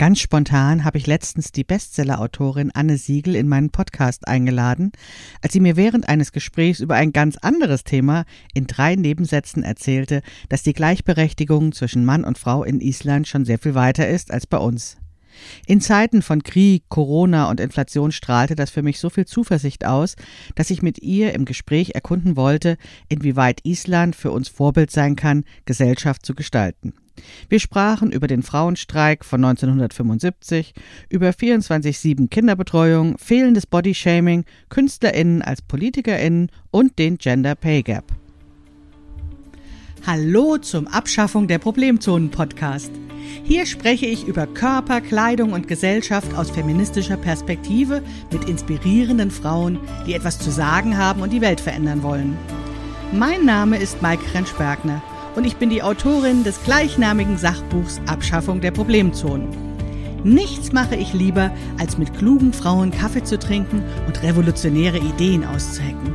Ganz spontan habe ich letztens die Bestseller-Autorin Anne Siegel in meinen Podcast eingeladen, als sie mir während eines Gesprächs über ein ganz anderes Thema in drei Nebensätzen erzählte, dass die Gleichberechtigung zwischen Mann und Frau in Island schon sehr viel weiter ist als bei uns. In Zeiten von Krieg, Corona und Inflation strahlte das für mich so viel Zuversicht aus, dass ich mit ihr im Gespräch erkunden wollte, inwieweit Island für uns Vorbild sein kann, Gesellschaft zu gestalten. Wir sprachen über den Frauenstreik von 1975, über 24-7 Kinderbetreuung, fehlendes Bodyshaming, KünstlerInnen als PolitikerInnen und den Gender Pay Gap. Hallo zum Abschaffung der Problemzonen Podcast. Hier spreche ich über Körper, Kleidung und Gesellschaft aus feministischer Perspektive mit inspirierenden Frauen, die etwas zu sagen haben und die Welt verändern wollen. Mein Name ist Maike Rentschbergner und ich bin die Autorin des gleichnamigen Sachbuchs Abschaffung der Problemzonen. Nichts mache ich lieber, als mit klugen Frauen Kaffee zu trinken und revolutionäre Ideen auszuhacken.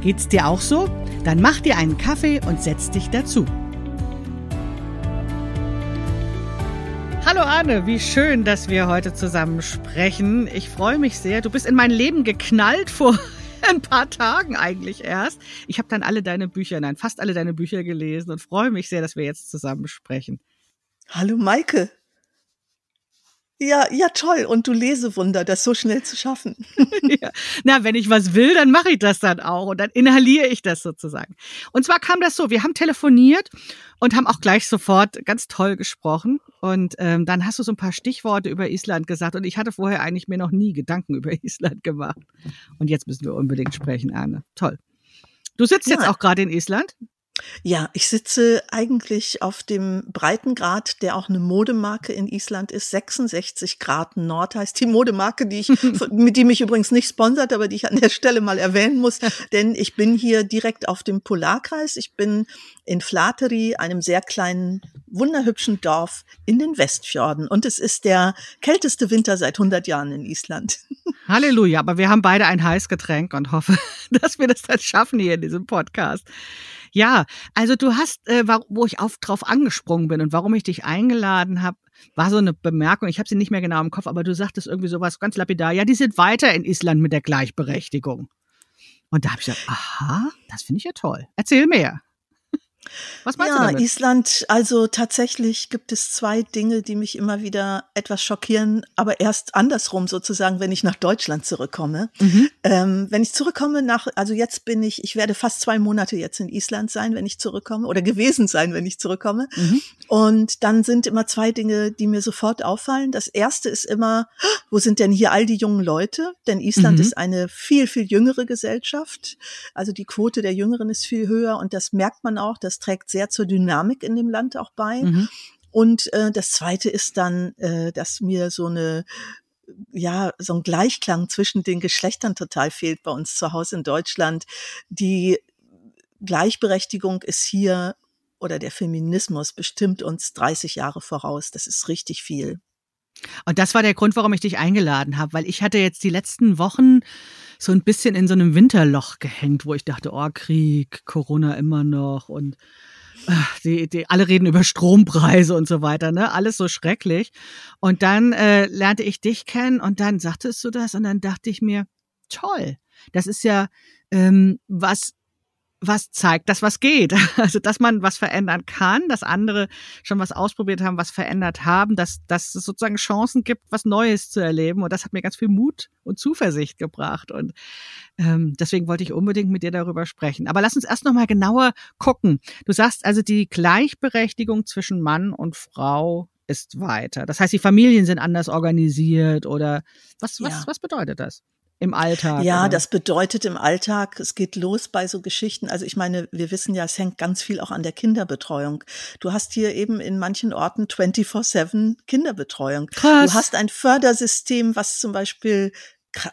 Geht's dir auch so? Dann mach dir einen Kaffee und setz dich dazu. Hallo Anne, wie schön, dass wir heute zusammen sprechen. Ich freue mich sehr. Du bist in mein Leben geknallt vor ein paar Tagen eigentlich erst. Ich habe dann alle deine Bücher, nein, fast alle deine Bücher gelesen und freue mich sehr, dass wir jetzt zusammen sprechen. Hallo Maike. Ja, ja, toll. Und du Lesewunder, das so schnell zu schaffen. ja. Na, wenn ich was will, dann mache ich das dann auch. Und dann inhaliere ich das sozusagen. Und zwar kam das so, wir haben telefoniert und haben auch gleich sofort ganz toll gesprochen. Und ähm, dann hast du so ein paar Stichworte über Island gesagt. Und ich hatte vorher eigentlich mir noch nie Gedanken über Island gemacht. Und jetzt müssen wir unbedingt sprechen, Arne. Toll. Du sitzt ja. jetzt auch gerade in Island. Ja, ich sitze eigentlich auf dem Breitengrad, der auch eine Modemarke in Island ist. 66 Grad Nord heißt die Modemarke, die ich, mit die mich übrigens nicht sponsert, aber die ich an der Stelle mal erwähnen muss. Denn ich bin hier direkt auf dem Polarkreis. Ich bin in Flateri, einem sehr kleinen, wunderhübschen Dorf in den Westfjorden. Und es ist der kälteste Winter seit 100 Jahren in Island. Halleluja, aber wir haben beide ein Heißgetränk und hoffe, dass wir das dann schaffen hier in diesem Podcast. Ja, also du hast, äh, wo ich auf, drauf angesprungen bin und warum ich dich eingeladen habe, war so eine Bemerkung, ich habe sie nicht mehr genau im Kopf, aber du sagtest irgendwie sowas ganz lapidar, ja, die sind weiter in Island mit der Gleichberechtigung. Und da habe ich gesagt, aha, das finde ich ja toll. Erzähl mehr. Was meinst ja, du damit? Island, also tatsächlich gibt es zwei Dinge, die mich immer wieder etwas schockieren, aber erst andersrum sozusagen, wenn ich nach Deutschland zurückkomme. Mhm. Ähm, wenn ich zurückkomme nach, also jetzt bin ich, ich werde fast zwei Monate jetzt in Island sein, wenn ich zurückkomme, oder gewesen sein, wenn ich zurückkomme. Mhm. Und dann sind immer zwei Dinge, die mir sofort auffallen. Das erste ist immer, wo sind denn hier all die jungen Leute? Denn Island mhm. ist eine viel, viel jüngere Gesellschaft. Also die Quote der Jüngeren ist viel höher und das merkt man auch, dass das trägt sehr zur Dynamik in dem Land auch bei. Mhm. Und äh, das Zweite ist dann, äh, dass mir so eine ja, so ein Gleichklang zwischen den Geschlechtern total fehlt bei uns zu Hause in Deutschland. Die Gleichberechtigung ist hier oder der Feminismus bestimmt uns 30 Jahre voraus. Das ist richtig viel. Und das war der Grund, warum ich dich eingeladen habe, weil ich hatte jetzt die letzten Wochen so ein bisschen in so einem Winterloch gehängt, wo ich dachte, oh, Krieg, Corona immer noch und äh, die, die, alle reden über Strompreise und so weiter, ne? Alles so schrecklich. Und dann äh, lernte ich dich kennen und dann sagtest du das und dann dachte ich mir, toll, das ist ja ähm, was was zeigt, dass was geht. Also, dass man was verändern kann, dass andere schon was ausprobiert haben, was verändert haben, dass, dass es sozusagen Chancen gibt, was Neues zu erleben. Und das hat mir ganz viel Mut und Zuversicht gebracht. Und ähm, deswegen wollte ich unbedingt mit dir darüber sprechen. Aber lass uns erst nochmal genauer gucken. Du sagst also, die Gleichberechtigung zwischen Mann und Frau ist weiter. Das heißt, die Familien sind anders organisiert oder was, was, ja. was bedeutet das? Im Alltag. Ja, oder? das bedeutet im Alltag, es geht los bei so Geschichten. Also ich meine, wir wissen ja, es hängt ganz viel auch an der Kinderbetreuung. Du hast hier eben in manchen Orten 24-7 Kinderbetreuung. Krass. Du hast ein Fördersystem, was zum Beispiel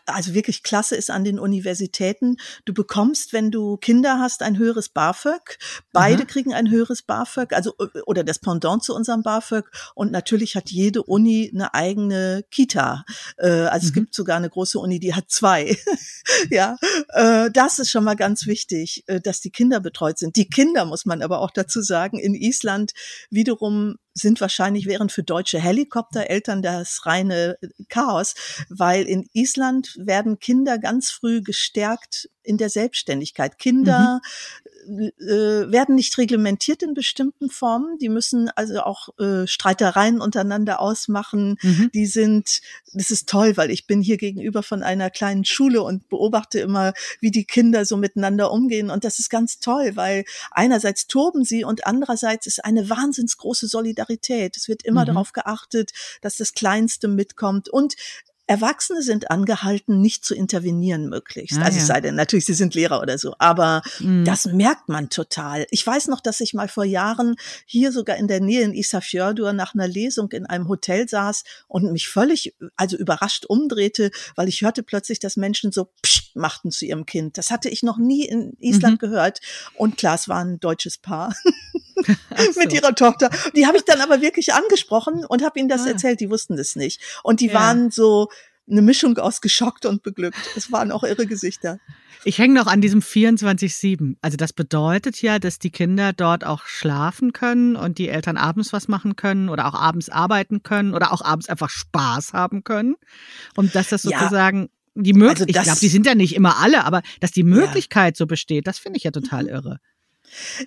also wirklich klasse ist an den Universitäten. Du bekommst, wenn du Kinder hast, ein höheres BAföG. Beide Aha. kriegen ein höheres BAföG, also äh, oder das Pendant zu unserem BAföG. Und natürlich hat jede Uni eine eigene Kita. Äh, also mhm. es gibt sogar eine große Uni, die hat zwei. ja, äh, das ist schon mal ganz wichtig, dass die Kinder betreut sind. Die Kinder muss man aber auch dazu sagen in Island wiederum sind wahrscheinlich, wären für deutsche Helikoptereltern das reine Chaos, weil in Island werden Kinder ganz früh gestärkt in der Selbstständigkeit. Kinder mhm. Äh, werden nicht reglementiert in bestimmten Formen. Die müssen also auch äh, Streitereien untereinander ausmachen. Mhm. Die sind, das ist toll, weil ich bin hier gegenüber von einer kleinen Schule und beobachte immer, wie die Kinder so miteinander umgehen. Und das ist ganz toll, weil einerseits toben sie und andererseits ist eine wahnsinns große Solidarität. Es wird immer mhm. darauf geachtet, dass das Kleinste mitkommt. Und Erwachsene sind angehalten, nicht zu intervenieren möglichst. Ah, also es sei denn, natürlich, sie sind Lehrer oder so. Aber mhm. das merkt man total. Ich weiß noch, dass ich mal vor Jahren hier sogar in der Nähe in Isafjordur nach einer Lesung in einem Hotel saß und mich völlig, also überrascht umdrehte, weil ich hörte plötzlich, dass Menschen so psch machten zu ihrem Kind. Das hatte ich noch nie in Island mhm. gehört. Und klar, es war ein deutsches Paar. So. mit ihrer Tochter. Die habe ich dann aber wirklich angesprochen und habe ihnen das ah. erzählt. Die wussten das nicht. Und die ja. waren so, eine Mischung aus geschockt und beglückt. Es waren auch irre Gesichter. Ich hänge noch an diesem 24-7. Also das bedeutet ja, dass die Kinder dort auch schlafen können und die Eltern abends was machen können oder auch abends arbeiten können oder auch abends einfach Spaß haben können. Und dass das sozusagen ja, die Möglichkeit, also ich glaube, die sind ja nicht immer alle, aber dass die Möglichkeit ja. so besteht, das finde ich ja total irre.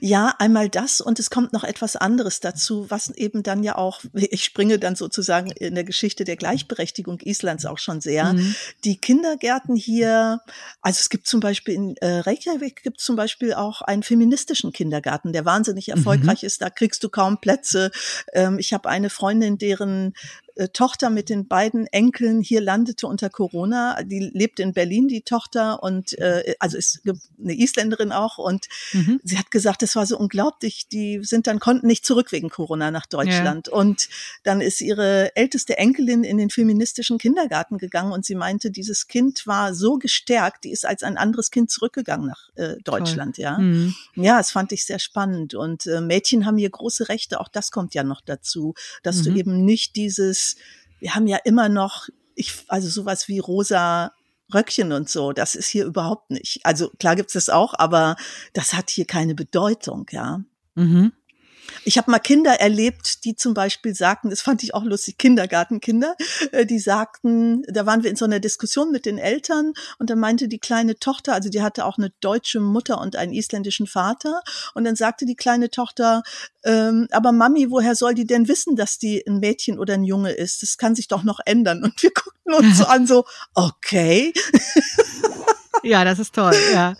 Ja, einmal das und es kommt noch etwas anderes dazu, was eben dann ja auch, ich springe dann sozusagen in der Geschichte der Gleichberechtigung Islands auch schon sehr. Mhm. Die Kindergärten hier, also es gibt zum Beispiel in äh, Reykjavik gibt zum Beispiel auch einen feministischen Kindergarten, der wahnsinnig mhm. erfolgreich mhm. ist. Da kriegst du kaum Plätze. Ähm, ich habe eine Freundin, deren Tochter mit den beiden Enkeln hier landete unter Corona. Die lebt in Berlin, die Tochter, und äh, also ist eine Isländerin auch. Und mhm. sie hat gesagt, es war so unglaublich. Die sind dann konnten nicht zurück wegen Corona nach Deutschland. Ja. Und dann ist ihre älteste Enkelin in den feministischen Kindergarten gegangen und sie meinte, dieses Kind war so gestärkt, die ist als ein anderes Kind zurückgegangen nach äh, Deutschland. Toll. Ja, mhm. ja, das fand ich sehr spannend. Und äh, Mädchen haben hier große Rechte. Auch das kommt ja noch dazu, dass mhm. du eben nicht dieses wir haben ja immer noch, ich, also sowas wie rosa Röckchen und so, das ist hier überhaupt nicht. Also klar gibt's das auch, aber das hat hier keine Bedeutung, ja. Mhm. Ich habe mal Kinder erlebt, die zum Beispiel sagten, das fand ich auch lustig, Kindergartenkinder, äh, die sagten, da waren wir in so einer Diskussion mit den Eltern und da meinte die kleine Tochter, also die hatte auch eine deutsche Mutter und einen isländischen Vater und dann sagte die kleine Tochter, ähm, aber Mami, woher soll die denn wissen, dass die ein Mädchen oder ein Junge ist? Das kann sich doch noch ändern. Und wir guckten uns so an, so, okay. Ja, das ist toll, ja.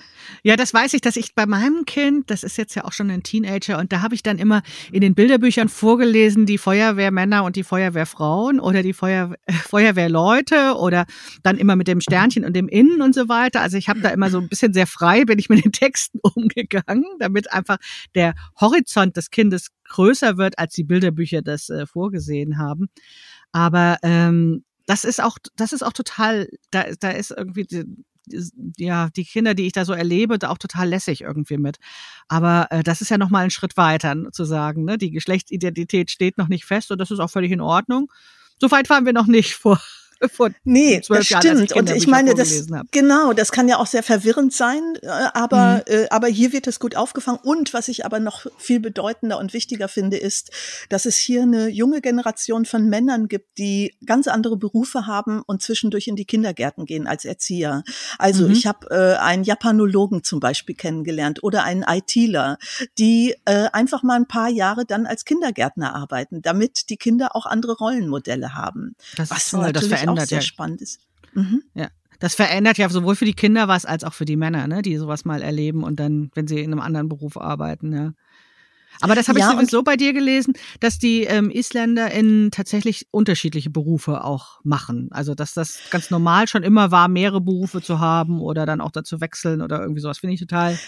Ja, das weiß ich, dass ich bei meinem Kind, das ist jetzt ja auch schon ein Teenager, und da habe ich dann immer in den Bilderbüchern vorgelesen, die Feuerwehrmänner und die Feuerwehrfrauen oder die Feuer, Feuerwehrleute oder dann immer mit dem Sternchen und dem Innen und so weiter. Also ich habe da immer so ein bisschen sehr frei, bin ich mit den Texten umgegangen, damit einfach der Horizont des Kindes größer wird, als die Bilderbücher das äh, vorgesehen haben. Aber ähm, das ist auch, das ist auch total, da, da ist irgendwie ja, die Kinder, die ich da so erlebe, da auch total lässig irgendwie mit. Aber äh, das ist ja nochmal ein Schritt weiter, zu sagen, ne? die Geschlechtsidentität steht noch nicht fest und das ist auch völlig in Ordnung. So weit waren wir noch nicht vor vor nee, das Jahren, stimmt. und ich meine, das genau, das kann ja auch sehr verwirrend sein, äh, aber mhm. äh, aber hier wird es gut aufgefangen. Und was ich aber noch viel bedeutender und wichtiger finde, ist, dass es hier eine junge Generation von Männern gibt, die ganz andere Berufe haben und zwischendurch in die Kindergärten gehen als Erzieher. Also mhm. ich habe äh, einen Japanologen zum Beispiel kennengelernt oder einen ITler, die äh, einfach mal ein paar Jahre dann als Kindergärtner arbeiten, damit die Kinder auch andere Rollenmodelle haben. Das was ist toll, das verändert auch sehr ja. spannend ist. Mhm. Ja. Das verändert ja sowohl für die Kinder was als auch für die Männer, ne, die sowas mal erleben und dann, wenn sie in einem anderen Beruf arbeiten, ja. Aber das habe ja, ich sowieso bei dir gelesen, dass die ähm, IsländerInnen tatsächlich unterschiedliche Berufe auch machen. Also dass das ganz normal schon immer war, mehrere Berufe zu haben oder dann auch dazu wechseln oder irgendwie sowas. Finde ich total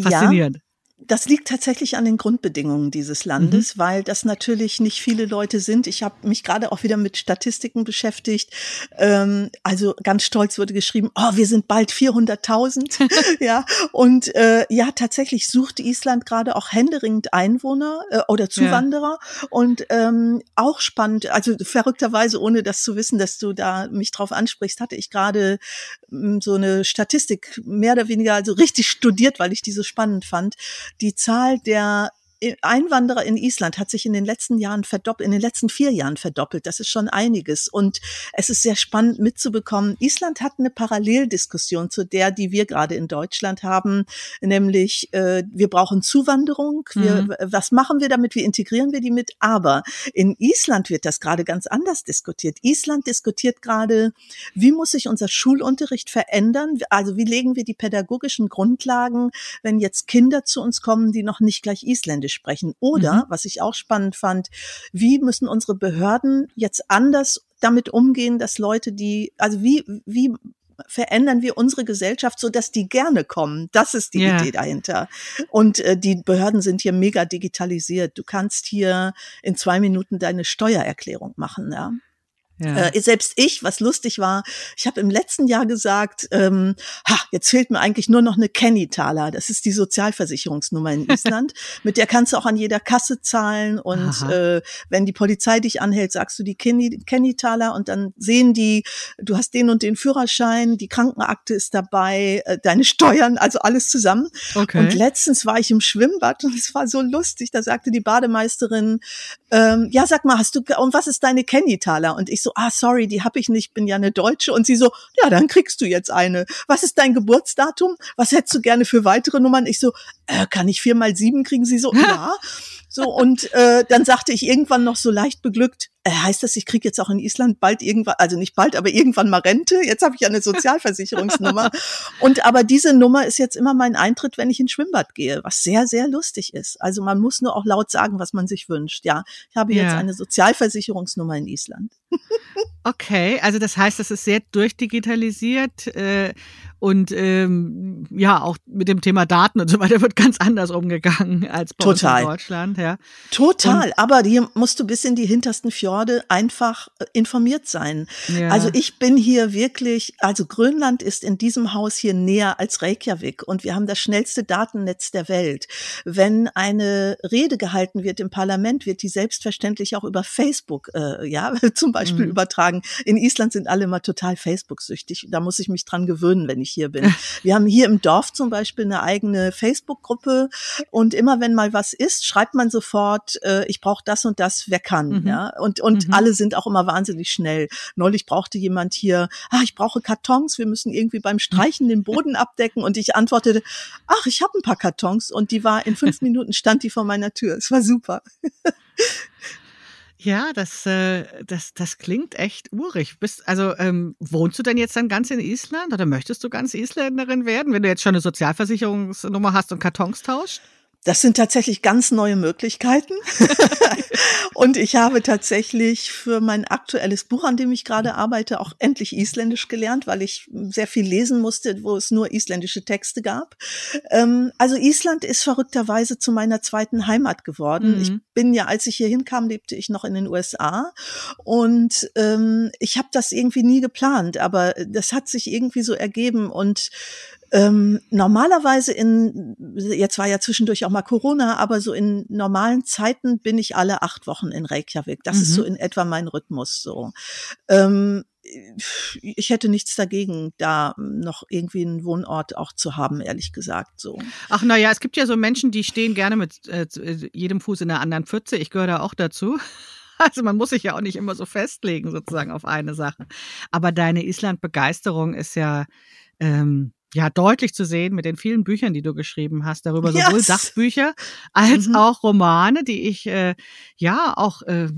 faszinierend. Ja, das liegt tatsächlich an den Grundbedingungen dieses Landes, mhm. weil das natürlich nicht viele Leute sind. Ich habe mich gerade auch wieder mit Statistiken beschäftigt. Ähm, also ganz stolz wurde geschrieben, oh, wir sind bald 400.000. ja, und äh, ja, tatsächlich sucht Island gerade auch händeringend Einwohner äh, oder Zuwanderer. Ja. Und ähm, auch spannend, also verrückterweise, ohne das zu wissen, dass du da mich drauf ansprichst, hatte ich gerade ähm, so eine Statistik mehr oder weniger also richtig studiert, weil ich die so spannend fand die Zahl der Einwanderer in Island hat sich in den letzten Jahren verdoppelt, in den letzten vier Jahren verdoppelt. Das ist schon einiges. Und es ist sehr spannend mitzubekommen. Island hat eine Paralleldiskussion zu der, die wir gerade in Deutschland haben, nämlich äh, wir brauchen Zuwanderung. Wir, mhm. Was machen wir damit? Wie integrieren wir die mit? Aber in Island wird das gerade ganz anders diskutiert. Island diskutiert gerade, wie muss sich unser Schulunterricht verändern? Also wie legen wir die pädagogischen Grundlagen, wenn jetzt Kinder zu uns kommen, die noch nicht gleich Isländisch sprechen? Oder, mhm. was ich auch spannend fand, wie müssen unsere Behörden jetzt anders damit umgehen, dass Leute, die, also wie, wie verändern wir unsere Gesellschaft, so dass die gerne kommen. Das ist die yeah. Idee dahinter. Und äh, die Behörden sind hier mega digitalisiert. Du kannst hier in zwei Minuten deine Steuererklärung machen. Ja. Ja. Äh, selbst ich, was lustig war, ich habe im letzten Jahr gesagt, ähm, ha, jetzt fehlt mir eigentlich nur noch eine Kenny-Taler. Das ist die Sozialversicherungsnummer in Island. Mit der kannst du auch an jeder Kasse zahlen und äh, wenn die Polizei dich anhält, sagst du die Kenny-Taler und dann sehen die, du hast den und den Führerschein, die Krankenakte ist dabei, äh, deine Steuern, also alles zusammen. Okay. Und letztens war ich im Schwimmbad und es war so lustig. Da sagte die Bademeisterin, ähm, ja, sag mal, hast du und was ist deine Kenny-Taler? Und ich so, ah, sorry, die habe ich nicht, bin ja eine Deutsche. Und sie so, ja, dann kriegst du jetzt eine. Was ist dein Geburtsdatum? Was hättest du gerne für weitere Nummern? Ich so, äh, kann ich vier mal sieben kriegen? Sie so, ja. So, und äh, dann sagte ich irgendwann noch so leicht beglückt, äh, heißt das, ich kriege jetzt auch in Island bald irgendwann, also nicht bald, aber irgendwann mal Rente. Jetzt habe ich ja eine Sozialversicherungsnummer. und aber diese Nummer ist jetzt immer mein Eintritt, wenn ich ins Schwimmbad gehe, was sehr, sehr lustig ist. Also man muss nur auch laut sagen, was man sich wünscht. Ja, ich habe jetzt ja. eine Sozialversicherungsnummer in Island. okay, also das heißt, das ist sehr durchdigitalisiert. Äh, und ähm, ja, auch mit dem Thema Daten und so weiter wird ganz anders umgegangen als bei Total. in Deutschland. Ja. Total, und, aber hier musst du bis in die hintersten Fjorde einfach äh, informiert sein. Ja. Also ich bin hier wirklich, also Grönland ist in diesem Haus hier näher als Reykjavik und wir haben das schnellste Datennetz der Welt. Wenn eine Rede gehalten wird im Parlament, wird die selbstverständlich auch über Facebook, äh, ja, zum Beispiel mhm. übertragen. In Island sind alle immer total Facebook-süchtig. Da muss ich mich dran gewöhnen, wenn ich hier bin. Wir haben hier im Dorf zum Beispiel eine eigene Facebook-Gruppe und immer wenn mal was ist, schreibt man sofort, äh, ich brauche das und das, wer kann. Mhm. Ja? Und, und mhm. alle sind auch immer wahnsinnig schnell. Neulich brauchte jemand hier, ah, ich brauche Kartons, wir müssen irgendwie beim Streichen den Boden abdecken und ich antwortete, ach, ich habe ein paar Kartons und die war in fünf Minuten stand die vor meiner Tür. Es war super. Ja, das, äh, das, das klingt echt urig. Bist, also ähm, wohnst du denn jetzt dann ganz in Island oder möchtest du ganz Isländerin werden, wenn du jetzt schon eine Sozialversicherungsnummer hast und Kartons tauscht? Das sind tatsächlich ganz neue Möglichkeiten. und ich habe tatsächlich für mein aktuelles Buch, an dem ich gerade arbeite, auch endlich Isländisch gelernt, weil ich sehr viel lesen musste, wo es nur isländische Texte gab. Ähm, also Island ist verrückterweise zu meiner zweiten Heimat geworden. Mhm. Ich bin ja, als ich hier hinkam, lebte ich noch in den USA. Und ähm, ich habe das irgendwie nie geplant, aber das hat sich irgendwie so ergeben. Und ähm, normalerweise in, jetzt war ja zwischendurch auch mal Corona, aber so in normalen Zeiten bin ich alle acht Wochen in Reykjavik. Das mhm. ist so mhm. in etwa mein Rhythmus so. Ähm, ich hätte nichts dagegen, da noch irgendwie einen Wohnort auch zu haben, ehrlich gesagt. So. Ach naja, es gibt ja so Menschen, die stehen gerne mit äh, jedem Fuß in einer anderen Pfütze. Ich gehöre da auch dazu. Also man muss sich ja auch nicht immer so festlegen sozusagen auf eine Sache. Aber deine Island-Begeisterung ist ja ähm, ja deutlich zu sehen mit den vielen Büchern, die du geschrieben hast, darüber yes. sowohl Sachbücher als mhm. auch Romane, die ich äh, ja auch äh,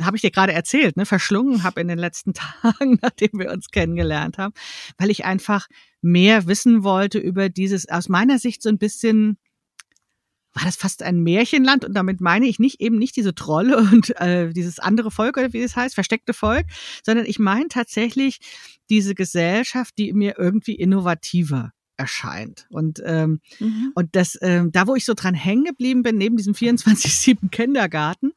habe ich dir gerade erzählt, ne, verschlungen habe in den letzten Tagen, nachdem wir uns kennengelernt haben, weil ich einfach mehr wissen wollte über dieses aus meiner Sicht so ein bisschen war das fast ein Märchenland? Und damit meine ich nicht eben nicht diese Trolle und äh, dieses andere Volk oder wie es heißt, versteckte Volk, sondern ich meine tatsächlich diese Gesellschaft, die mir irgendwie innovativer erscheint. Und, ähm, mhm. und das, ähm, da wo ich so dran hängen geblieben bin, neben diesem 24-7 Kindergarten,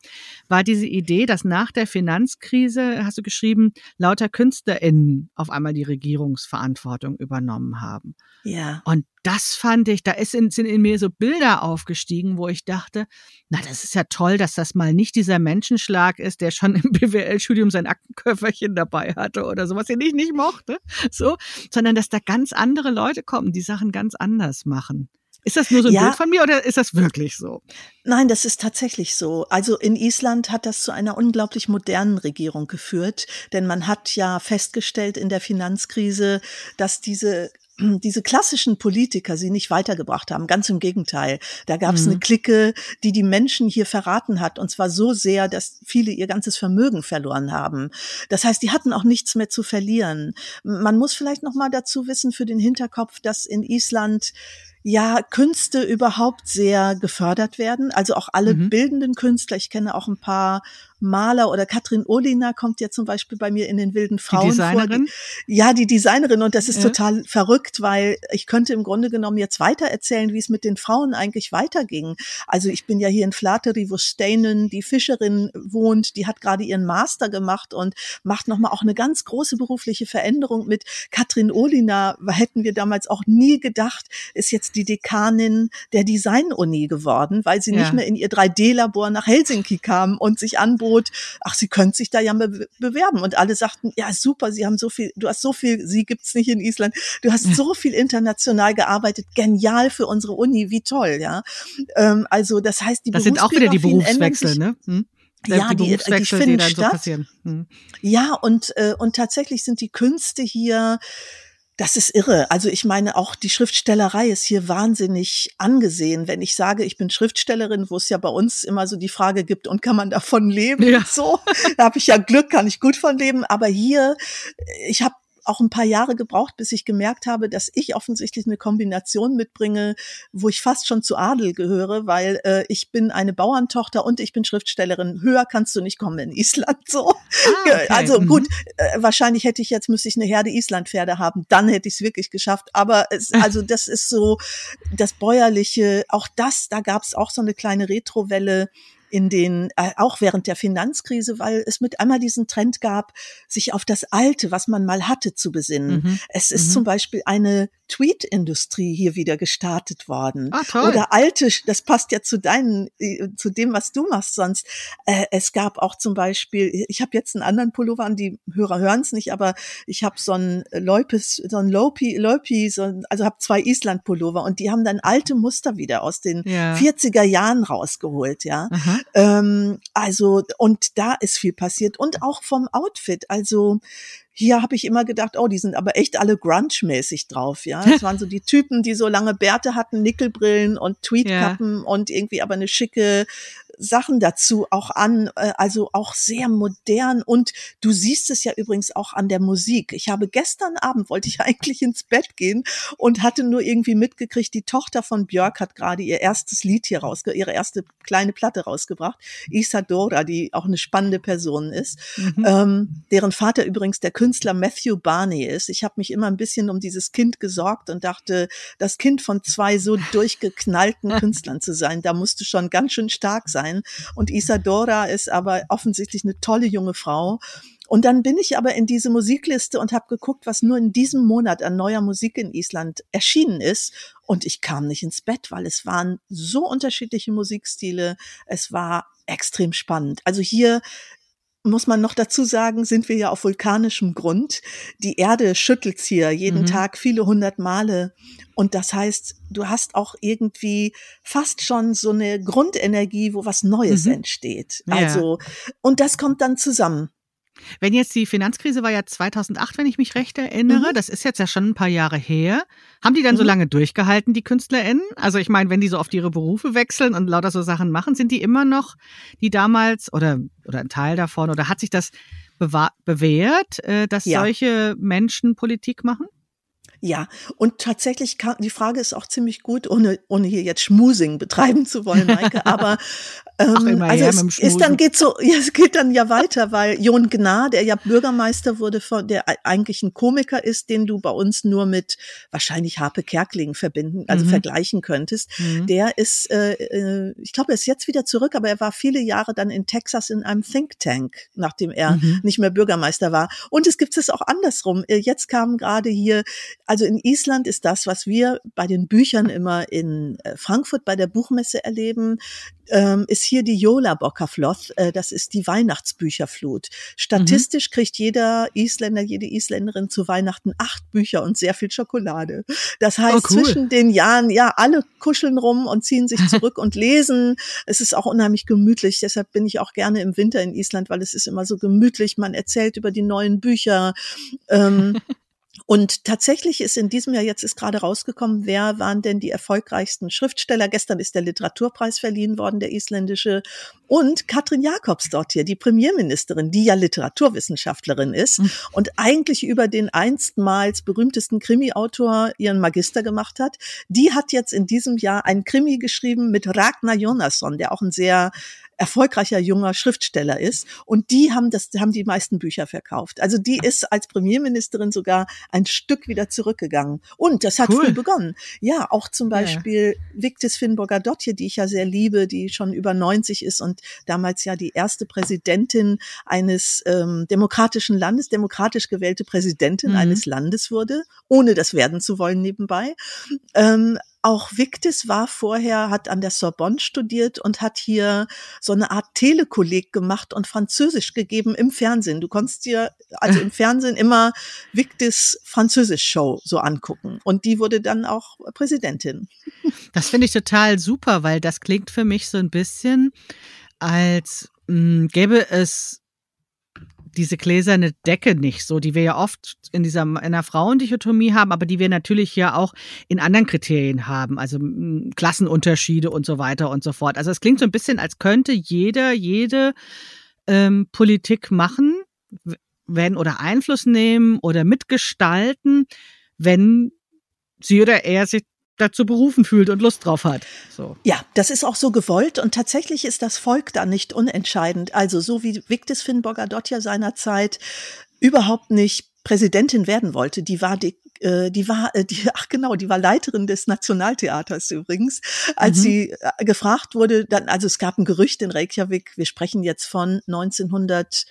war diese Idee, dass nach der Finanzkrise, hast du geschrieben, lauter KünstlerInnen auf einmal die Regierungsverantwortung übernommen haben. Ja. Und das fand ich, da ist in, sind in mir so Bilder aufgestiegen, wo ich dachte, na, das ist ja toll, dass das mal nicht dieser Menschenschlag ist, der schon im BWL-Studium sein Aktenköfferchen dabei hatte oder sowas, den ich nicht mochte, so, sondern dass da ganz andere Leute kommen, die Sachen ganz anders machen. Ist das nur so ein ja. Bild von mir oder ist das wirklich so? Nein, das ist tatsächlich so. Also in Island hat das zu einer unglaublich modernen Regierung geführt, denn man hat ja festgestellt in der Finanzkrise, dass diese diese klassischen Politiker sie nicht weitergebracht haben. Ganz im Gegenteil. Da gab es mhm. eine Clique, die die Menschen hier verraten hat. Und zwar so sehr, dass viele ihr ganzes Vermögen verloren haben. Das heißt, die hatten auch nichts mehr zu verlieren. Man muss vielleicht noch mal dazu wissen für den Hinterkopf, dass in Island ja Künste überhaupt sehr gefördert werden. Also auch alle mhm. bildenden Künstler. Ich kenne auch ein paar Maler oder Katrin Olina kommt ja zum Beispiel bei mir in den wilden Frauen die Designerin? vor. Ja, die Designerin und das ist ja. total verrückt, weil ich könnte im Grunde genommen jetzt weiter erzählen, wie es mit den Frauen eigentlich weiterging. Also ich bin ja hier in Flateri, wo Steinen, die Fischerin wohnt, die hat gerade ihren Master gemacht und macht nochmal auch eine ganz große berufliche Veränderung mit Katrin Olina. Hätten wir damals auch nie gedacht, ist jetzt die Dekanin der Design-Uni geworden, weil sie ja. nicht mehr in ihr 3D-Labor nach Helsinki kam und sich anbot, Angebot, ach, Sie können sich da ja be bewerben. Und alle sagten, ja, super, Sie haben so viel, du hast so viel, Sie gibt's nicht in Island, du hast so viel international gearbeitet, genial für unsere Uni, wie toll, ja. Ähm, also das heißt, die Das sind auch wieder die Berufswechsel, ne? Hm? ja, die, die, die finden die statt. So hm. Ja, und, äh, und tatsächlich sind die Künste hier das ist irre. Also ich meine, auch die Schriftstellerei ist hier wahnsinnig angesehen. Wenn ich sage, ich bin Schriftstellerin, wo es ja bei uns immer so die Frage gibt, und kann man davon leben? Ja. So, da habe ich ja Glück, kann ich gut von leben. Aber hier, ich habe auch ein paar Jahre gebraucht, bis ich gemerkt habe, dass ich offensichtlich eine Kombination mitbringe, wo ich fast schon zu Adel gehöre, weil äh, ich bin eine Bauerntochter und ich bin Schriftstellerin. Höher kannst du nicht kommen in Island. So, ah, okay. also mhm. gut. Äh, wahrscheinlich hätte ich jetzt müsste ich eine Herde Islandpferde haben, dann hätte ich es wirklich geschafft. Aber es, also das ist so das bäuerliche. Auch das, da gab es auch so eine kleine Retrowelle in den, äh, auch während der Finanzkrise, weil es mit einmal diesen Trend gab, sich auf das Alte, was man mal hatte, zu besinnen. Mhm. Es ist mhm. zum Beispiel eine Tweet-Industrie hier wieder gestartet worden. Ah, toll. Oder alte, das passt ja zu deinen, äh, zu dem, was du machst sonst. Äh, es gab auch zum Beispiel, ich habe jetzt einen anderen Pullover an, die Hörer hören es nicht, aber ich habe so ein Leupes, so ein Lopi, Lopi, so ein, also habe zwei Island-Pullover und die haben dann alte Muster wieder aus den ja. 40er Jahren rausgeholt, ja. Ähm, also, und da ist viel passiert und auch vom Outfit. Also, hier habe ich immer gedacht, oh, die sind aber echt alle grunge-mäßig drauf, ja. Das waren so die Typen, die so lange Bärte hatten, Nickelbrillen und Tweetkappen ja. und irgendwie aber eine schicke Sachen dazu auch an, äh, also auch sehr modern und du siehst es ja übrigens auch an der Musik. Ich habe gestern Abend wollte ich eigentlich ins Bett gehen und hatte nur irgendwie mitgekriegt, die Tochter von Björk hat gerade ihr erstes Lied hier rausge ihre erste kleine Platte rausgebracht, Isadora, die auch eine spannende Person ist, mhm. ähm, deren Vater übrigens der Künstler Matthew Barney ist. Ich habe mich immer ein bisschen um dieses Kind gesorgt und dachte, das Kind von zwei so durchgeknallten Künstlern zu sein, da musst du schon ganz schön stark sein sein. Und Isadora ist aber offensichtlich eine tolle junge Frau. Und dann bin ich aber in diese Musikliste und habe geguckt, was nur in diesem Monat an neuer Musik in Island erschienen ist. Und ich kam nicht ins Bett, weil es waren so unterschiedliche Musikstile. Es war extrem spannend. Also hier muss man noch dazu sagen, sind wir ja auf vulkanischem Grund. Die Erde schüttelt hier jeden mhm. Tag viele hundert Male. Und das heißt, du hast auch irgendwie fast schon so eine Grundenergie, wo was Neues mhm. entsteht. Also, ja. und das kommt dann zusammen. Wenn jetzt die Finanzkrise war ja 2008, wenn ich mich recht erinnere, mhm. das ist jetzt ja schon ein paar Jahre her. Haben die dann mhm. so lange durchgehalten, die KünstlerInnen? Also ich meine, wenn die so oft ihre Berufe wechseln und lauter so Sachen machen, sind die immer noch die damals oder, oder ein Teil davon oder hat sich das bewährt, äh, dass ja. solche Menschen Politik machen? Ja, und tatsächlich kann, die Frage ist auch ziemlich gut, ohne, ohne hier jetzt Schmusing betreiben zu wollen, Maike, aber ähm, also es ist dann geht so, ja, es geht dann ja weiter, weil Jon Gnar, der ja Bürgermeister wurde, von, der eigentlich ein Komiker ist, den du bei uns nur mit wahrscheinlich Harpe Kerkling verbinden, also mhm. vergleichen könntest, mhm. der ist, äh, äh, ich glaube, er ist jetzt wieder zurück, aber er war viele Jahre dann in Texas in einem Think Tank, nachdem er mhm. nicht mehr Bürgermeister war. Und es gibt es auch andersrum. Äh, jetzt kam gerade hier also in Island ist das, was wir bei den Büchern immer in äh, Frankfurt bei der Buchmesse erleben, ähm, ist hier die Jola Bockafloth. Äh, das ist die Weihnachtsbücherflut. Statistisch mhm. kriegt jeder Isländer, jede Isländerin zu Weihnachten acht Bücher und sehr viel Schokolade. Das heißt, oh, cool. zwischen den Jahren, ja, alle kuscheln rum und ziehen sich zurück und lesen. Es ist auch unheimlich gemütlich. Deshalb bin ich auch gerne im Winter in Island, weil es ist immer so gemütlich. Man erzählt über die neuen Bücher. Ähm, Und tatsächlich ist in diesem Jahr, jetzt ist gerade rausgekommen, wer waren denn die erfolgreichsten Schriftsteller? Gestern ist der Literaturpreis verliehen worden, der isländische. Und Katrin Jakobs dort hier, die Premierministerin, die ja Literaturwissenschaftlerin ist mhm. und eigentlich über den einstmals berühmtesten Krimi-Autor ihren Magister gemacht hat. Die hat jetzt in diesem Jahr einen Krimi geschrieben mit Ragnar Jonasson, der auch ein sehr erfolgreicher junger Schriftsteller ist. Und die haben das, haben die meisten Bücher verkauft. Also die ist als Premierministerin sogar ein Stück wieder zurückgegangen. Und das hat cool. früh begonnen. Ja, auch zum Beispiel ja. Victis Finnburger Dotje, die ich ja sehr liebe, die schon über 90 ist und damals ja die erste Präsidentin eines ähm, demokratischen Landes, demokratisch gewählte Präsidentin mhm. eines Landes wurde, ohne das werden zu wollen nebenbei. Ähm, auch Victis war vorher, hat an der Sorbonne studiert und hat hier so eine Art Telekolleg gemacht und Französisch gegeben im Fernsehen. Du konntest dir also im Fernsehen immer Victis Französisch-Show so angucken. Und die wurde dann auch Präsidentin. Das finde ich total super, weil das klingt für mich so ein bisschen, als mh, hm, gäbe es diese gläserne Decke nicht so, die wir ja oft in dieser in einer Frauendichotomie haben, aber die wir natürlich ja auch in anderen Kriterien haben, also Klassenunterschiede und so weiter und so fort. Also es klingt so ein bisschen, als könnte jeder, jede ähm, Politik machen, wenn oder Einfluss nehmen oder mitgestalten, wenn sie oder er sich dazu berufen fühlt und Lust drauf hat. So. Ja, das ist auch so gewollt und tatsächlich ist das Volk da nicht unentscheidend. Also so wie Victis Finnboga Dotja seinerzeit überhaupt nicht Präsidentin werden wollte, die war die äh, die war, äh, die, ach genau, die war Leiterin des Nationaltheaters übrigens, als mhm. sie äh, gefragt wurde, dann, also es gab ein Gerücht in Reykjavik, wir sprechen jetzt von 1900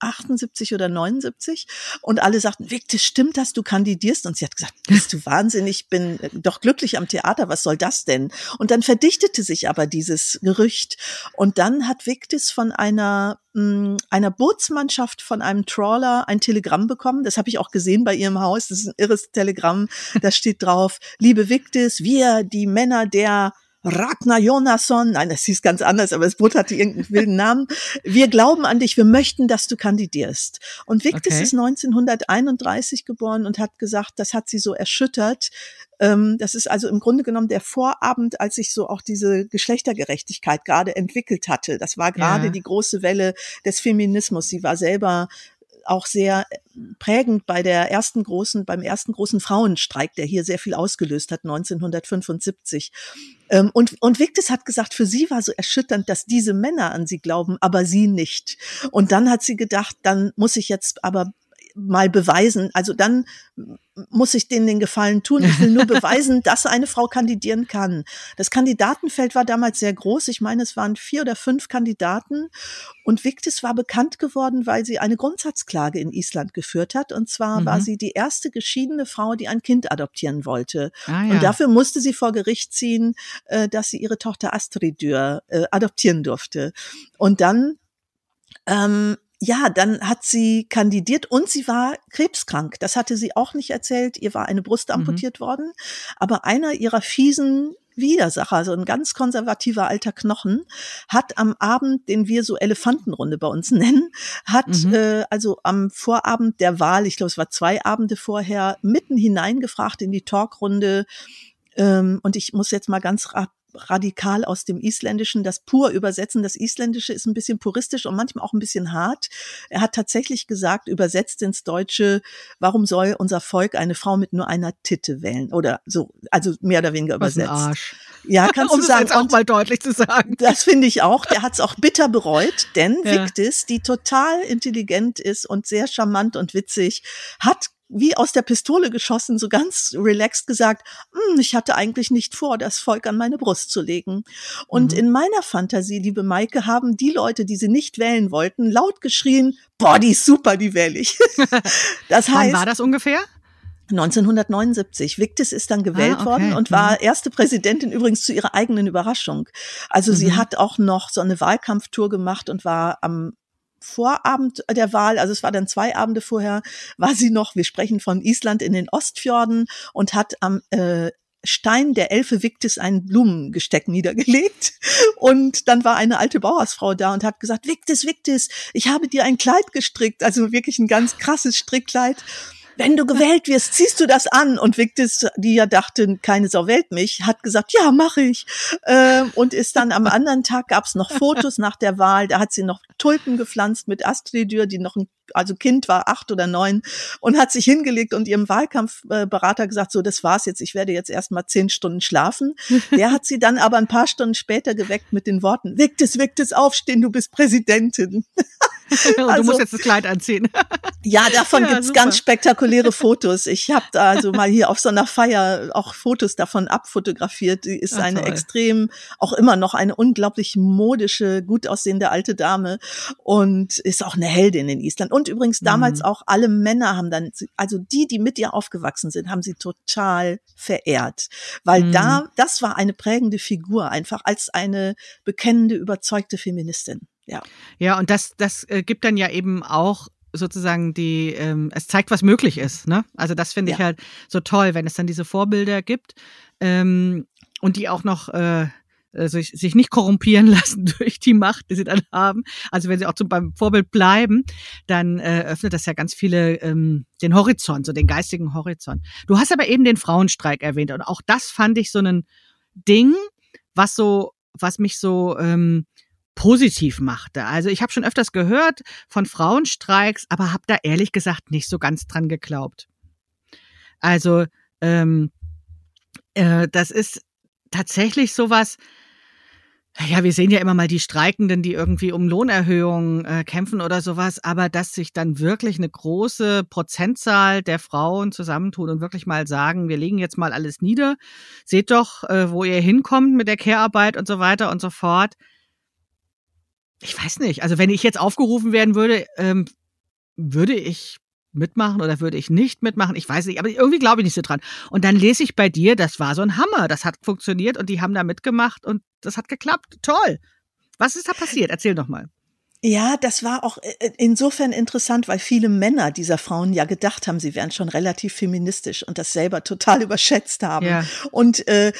78 oder 79 und alle sagten, Victor, stimmt das, du kandidierst? Und sie hat gesagt, bist du wahnsinnig, ich bin äh, doch glücklich am Theater, was soll das denn? Und dann verdichtete sich aber dieses Gerücht und dann hat Victis von einer mh, mm, einer Bootsmannschaft von einem Trawler ein Telegramm bekommen. Das habe ich auch gesehen bei ihrem Haus. Das ist ein irres Telegramm. Da steht drauf, liebe Victis, wir, die Männer der Ragnar Jonasson, nein, das hieß ganz anders, aber das Boot hatte irgendeinen wilden Namen. Wir glauben an dich, wir möchten, dass du kandidierst. Und Victis okay. ist 1931 geboren und hat gesagt, das hat sie so erschüttert. Ähm, das ist also im Grunde genommen der Vorabend, als sich so auch diese Geschlechtergerechtigkeit gerade entwickelt hatte. Das war gerade ja. die große Welle des Feminismus. Sie war selber auch sehr prägend bei der ersten großen, beim ersten großen Frauenstreik, der hier sehr viel ausgelöst hat, 1975. Ähm, und, und Victis hat gesagt, für sie war so erschütternd, dass diese Männer an sie glauben, aber sie nicht. Und dann hat sie gedacht, dann muss ich jetzt aber mal beweisen. Also dann muss ich denen den Gefallen tun. Ich will nur beweisen, dass eine Frau kandidieren kann. Das Kandidatenfeld war damals sehr groß. Ich meine, es waren vier oder fünf Kandidaten. Und Victis war bekannt geworden, weil sie eine Grundsatzklage in Island geführt hat. Und zwar mhm. war sie die erste geschiedene Frau, die ein Kind adoptieren wollte. Ah, ja. Und dafür musste sie vor Gericht ziehen, äh, dass sie ihre Tochter Astridur äh, adoptieren durfte. Und dann ähm, ja, dann hat sie kandidiert und sie war krebskrank. Das hatte sie auch nicht erzählt. Ihr war eine Brust mhm. amputiert mhm. worden. Aber einer ihrer fiesen Widersacher, so ein ganz konservativer alter Knochen, hat am Abend, den wir so Elefantenrunde bei uns nennen, hat mhm. äh, also am Vorabend der Wahl, ich glaube, es war zwei Abende vorher, mitten hineingefragt in die Talkrunde. Ähm, und ich muss jetzt mal ganz radikal aus dem Isländischen das pur übersetzen. Das Isländische ist ein bisschen puristisch und manchmal auch ein bisschen hart. Er hat tatsächlich gesagt, übersetzt ins Deutsche, warum soll unser Volk eine Frau mit nur einer Titte wählen? Oder so, also mehr oder weniger übersetzt. Was ein Arsch. Ja, kannst um du sagen. Auch mal deutlich zu sagen. Das finde ich auch. Der hat es auch bitter bereut, denn ja. Victis, die total intelligent ist und sehr charmant und witzig, hat wie aus der Pistole geschossen, so ganz relaxed gesagt, hm, ich hatte eigentlich nicht vor, das Volk an meine Brust zu legen. Und mhm. in meiner Fantasie, liebe Maike, haben die Leute, die sie nicht wählen wollten, laut geschrien, boah, die ist super, die wähle ich. das heißt. Wann war das ungefähr? 1979. Victis ist dann gewählt ah, okay. worden und war mhm. erste Präsidentin übrigens zu ihrer eigenen Überraschung. Also mhm. sie hat auch noch so eine Wahlkampftour gemacht und war am Vorabend der Wahl, also es war dann zwei Abende vorher, war sie noch, wir sprechen von Island in den Ostfjorden und hat am äh, Stein der Elfe Victis ein Blumengesteck niedergelegt. Und dann war eine alte Bauersfrau da und hat gesagt, Victis, Victis, ich habe dir ein Kleid gestrickt. Also wirklich ein ganz krasses Strickkleid wenn du gewählt wirst, ziehst du das an. Und Victis, die ja dachte, keine Sau wählt mich, hat gesagt, ja, mache ich. Ähm, und ist dann am anderen Tag, gab's noch Fotos nach der Wahl, da hat sie noch Tulpen gepflanzt mit Astridür, die noch ein also Kind war acht oder neun und hat sich hingelegt und ihrem Wahlkampfberater gesagt, so, das war's jetzt, ich werde jetzt erst mal zehn Stunden schlafen. Der hat sie dann aber ein paar Stunden später geweckt mit den Worten, Victis, Victis, aufstehen, du bist Präsidentin. und also, du musst jetzt das Kleid anziehen. ja, davon ja, gibt's super. ganz spektakuläre Fotos. Ich habe da also mal hier auf so einer Feier auch Fotos davon abfotografiert. Die ist Ach, eine toll. extrem, auch immer noch eine unglaublich modische, gut aussehende alte Dame und ist auch eine Heldin in Island. Und übrigens damals mhm. auch alle Männer haben dann, also die, die mit ihr aufgewachsen sind, haben sie total verehrt. Weil mhm. da, das war eine prägende Figur, einfach als eine bekennende, überzeugte Feministin. Ja. Ja, und das, das äh, gibt dann ja eben auch sozusagen die, ähm, es zeigt, was möglich ist. Ne? Also das finde ich ja. halt so toll, wenn es dann diese Vorbilder gibt ähm, und die auch noch äh, also sich nicht korrumpieren lassen durch die Macht, die sie dann haben. Also wenn sie auch zum, beim Vorbild bleiben, dann äh, öffnet das ja ganz viele ähm, den Horizont, so den geistigen Horizont. Du hast aber eben den Frauenstreik erwähnt und auch das fand ich so ein Ding, was so, was mich so ähm, positiv machte. Also ich habe schon öfters gehört von Frauenstreiks, aber habe da ehrlich gesagt nicht so ganz dran geglaubt. Also ähm, äh, das ist tatsächlich sowas, ja, wir sehen ja immer mal die Streikenden, die irgendwie um Lohnerhöhungen äh, kämpfen oder sowas, aber dass sich dann wirklich eine große Prozentzahl der Frauen zusammentun und wirklich mal sagen, wir legen jetzt mal alles nieder, seht doch, äh, wo ihr hinkommt mit der Care-Arbeit und so weiter und so fort. Ich weiß nicht, also wenn ich jetzt aufgerufen werden würde, ähm, würde ich mitmachen oder würde ich nicht mitmachen? Ich weiß nicht, aber irgendwie glaube ich nicht so dran. Und dann lese ich bei dir, das war so ein Hammer, das hat funktioniert und die haben da mitgemacht und das hat geklappt. Toll. Was ist da passiert? Erzähl doch mal. Ja, das war auch äh, äh, insofern interessant, weil viele Männer dieser Frauen ja gedacht haben, sie wären schon relativ feministisch und das selber total überschätzt haben. Ja. Und äh,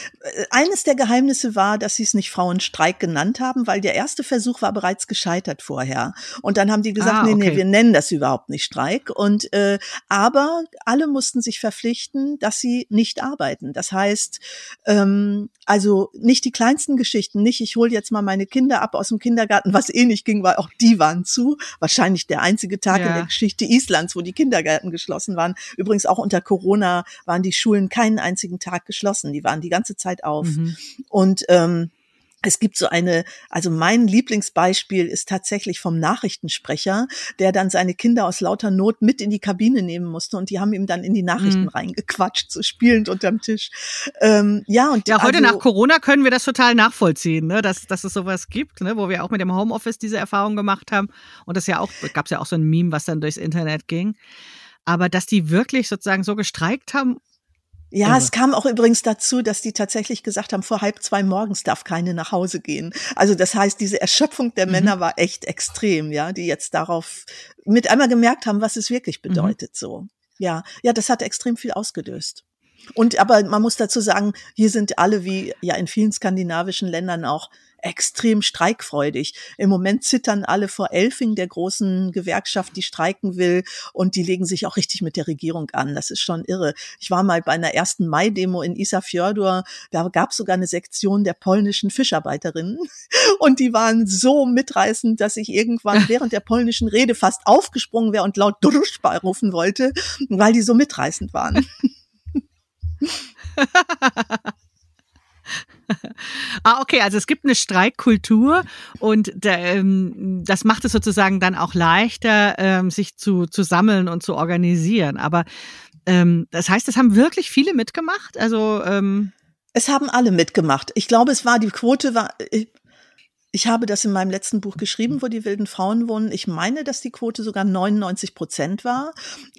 eines der Geheimnisse war, dass sie es nicht Frauenstreik genannt haben, weil der erste Versuch war bereits gescheitert vorher. Und dann haben die gesagt, ah, okay. nee, nee, wir nennen das überhaupt nicht Streik. Und äh, aber alle mussten sich verpflichten, dass sie nicht arbeiten. Das heißt, ähm, also nicht die kleinsten Geschichten, nicht ich hole jetzt mal meine Kinder ab aus dem Kindergarten, was eh nicht ging, weil auch die waren zu. Wahrscheinlich der einzige Tag ja. in der Geschichte Islands, wo die Kindergärten geschlossen waren. Übrigens auch unter Corona waren die Schulen keinen einzigen Tag geschlossen. Die waren die ganze Zeit auf. Mhm. Und ähm, es gibt so eine, also mein Lieblingsbeispiel ist tatsächlich vom Nachrichtensprecher, der dann seine Kinder aus lauter Not mit in die Kabine nehmen musste und die haben ihm dann in die Nachrichten mhm. reingequatscht, so spielend unterm Tisch. Ähm, ja, und ja, heute also, nach Corona können wir das total nachvollziehen, ne? dass, dass es sowas gibt, ne? wo wir auch mit dem Homeoffice diese Erfahrung gemacht haben. Und das ja auch, gab es ja auch so ein Meme, was dann durchs Internet ging. Aber dass die wirklich sozusagen so gestreikt haben ja, Irre. es kam auch übrigens dazu, dass die tatsächlich gesagt haben, vor halb zwei morgens darf keine nach Hause gehen. Also das heißt, diese Erschöpfung der mhm. Männer war echt extrem, ja, die jetzt darauf mit einmal gemerkt haben, was es wirklich mhm. bedeutet, mhm. so. Ja, ja, das hat extrem viel ausgelöst. Und aber man muss dazu sagen, hier sind alle wie ja in vielen skandinavischen Ländern auch extrem streikfreudig. Im Moment zittern alle vor Elfing, der großen Gewerkschaft, die streiken will. Und die legen sich auch richtig mit der Regierung an. Das ist schon irre. Ich war mal bei einer ersten Mai-Demo in Isafjordur. Da gab es sogar eine Sektion der polnischen Fischarbeiterinnen. Und die waren so mitreißend, dass ich irgendwann während der polnischen Rede fast aufgesprungen wäre und laut Druschba rufen wollte, weil die so mitreißend waren. ah, okay, also es gibt eine Streikkultur und ähm, das macht es sozusagen dann auch leichter, ähm, sich zu, zu sammeln und zu organisieren. Aber ähm, das heißt, es haben wirklich viele mitgemacht. Also ähm es haben alle mitgemacht. Ich glaube, es war die Quote war Ich habe das in meinem letzten Buch geschrieben, wo die wilden Frauen wohnen. Ich meine, dass die Quote sogar 99 Prozent war.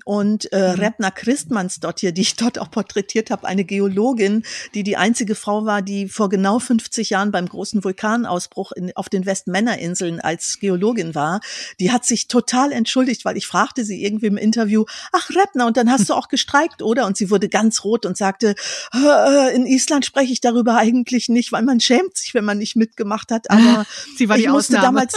Und äh, mhm. Rebner Christmanns dort hier, die ich dort auch porträtiert habe, eine Geologin, die die einzige Frau war, die vor genau 50 Jahren beim großen Vulkanausbruch in, auf den Westmännerinseln als Geologin war, die hat sich total entschuldigt, weil ich fragte sie irgendwie im Interview, ach Rebner, und dann hast du auch gestreikt, oder? Und sie wurde ganz rot und sagte, in Island spreche ich darüber eigentlich nicht, weil man schämt sich, wenn man nicht mitgemacht hat. Aber sie war die Ausnahme. damals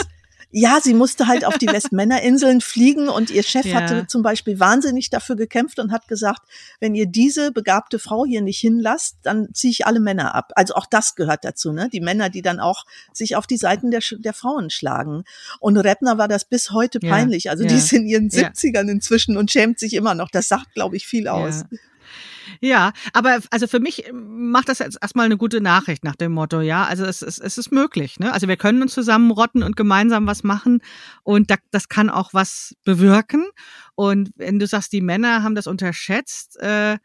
ja, sie musste halt auf die Westmännerinseln fliegen und ihr Chef ja. hatte zum Beispiel wahnsinnig dafür gekämpft und hat gesagt, wenn ihr diese begabte Frau hier nicht hinlasst, dann ziehe ich alle Männer ab. Also auch das gehört dazu, ne? Die Männer, die dann auch sich auf die Seiten der, der Frauen schlagen. Und Reppner war das bis heute peinlich. Also ja. die ist in ihren 70ern inzwischen und schämt sich immer noch. Das sagt, glaube ich, viel aus. Ja, aber also für mich macht das jetzt erstmal eine gute Nachricht nach dem Motto, ja, also es, es, es ist möglich. Ne? Also wir können uns zusammenrotten und gemeinsam was machen und da, das kann auch was bewirken. Und wenn du sagst, die Männer haben das unterschätzt, äh,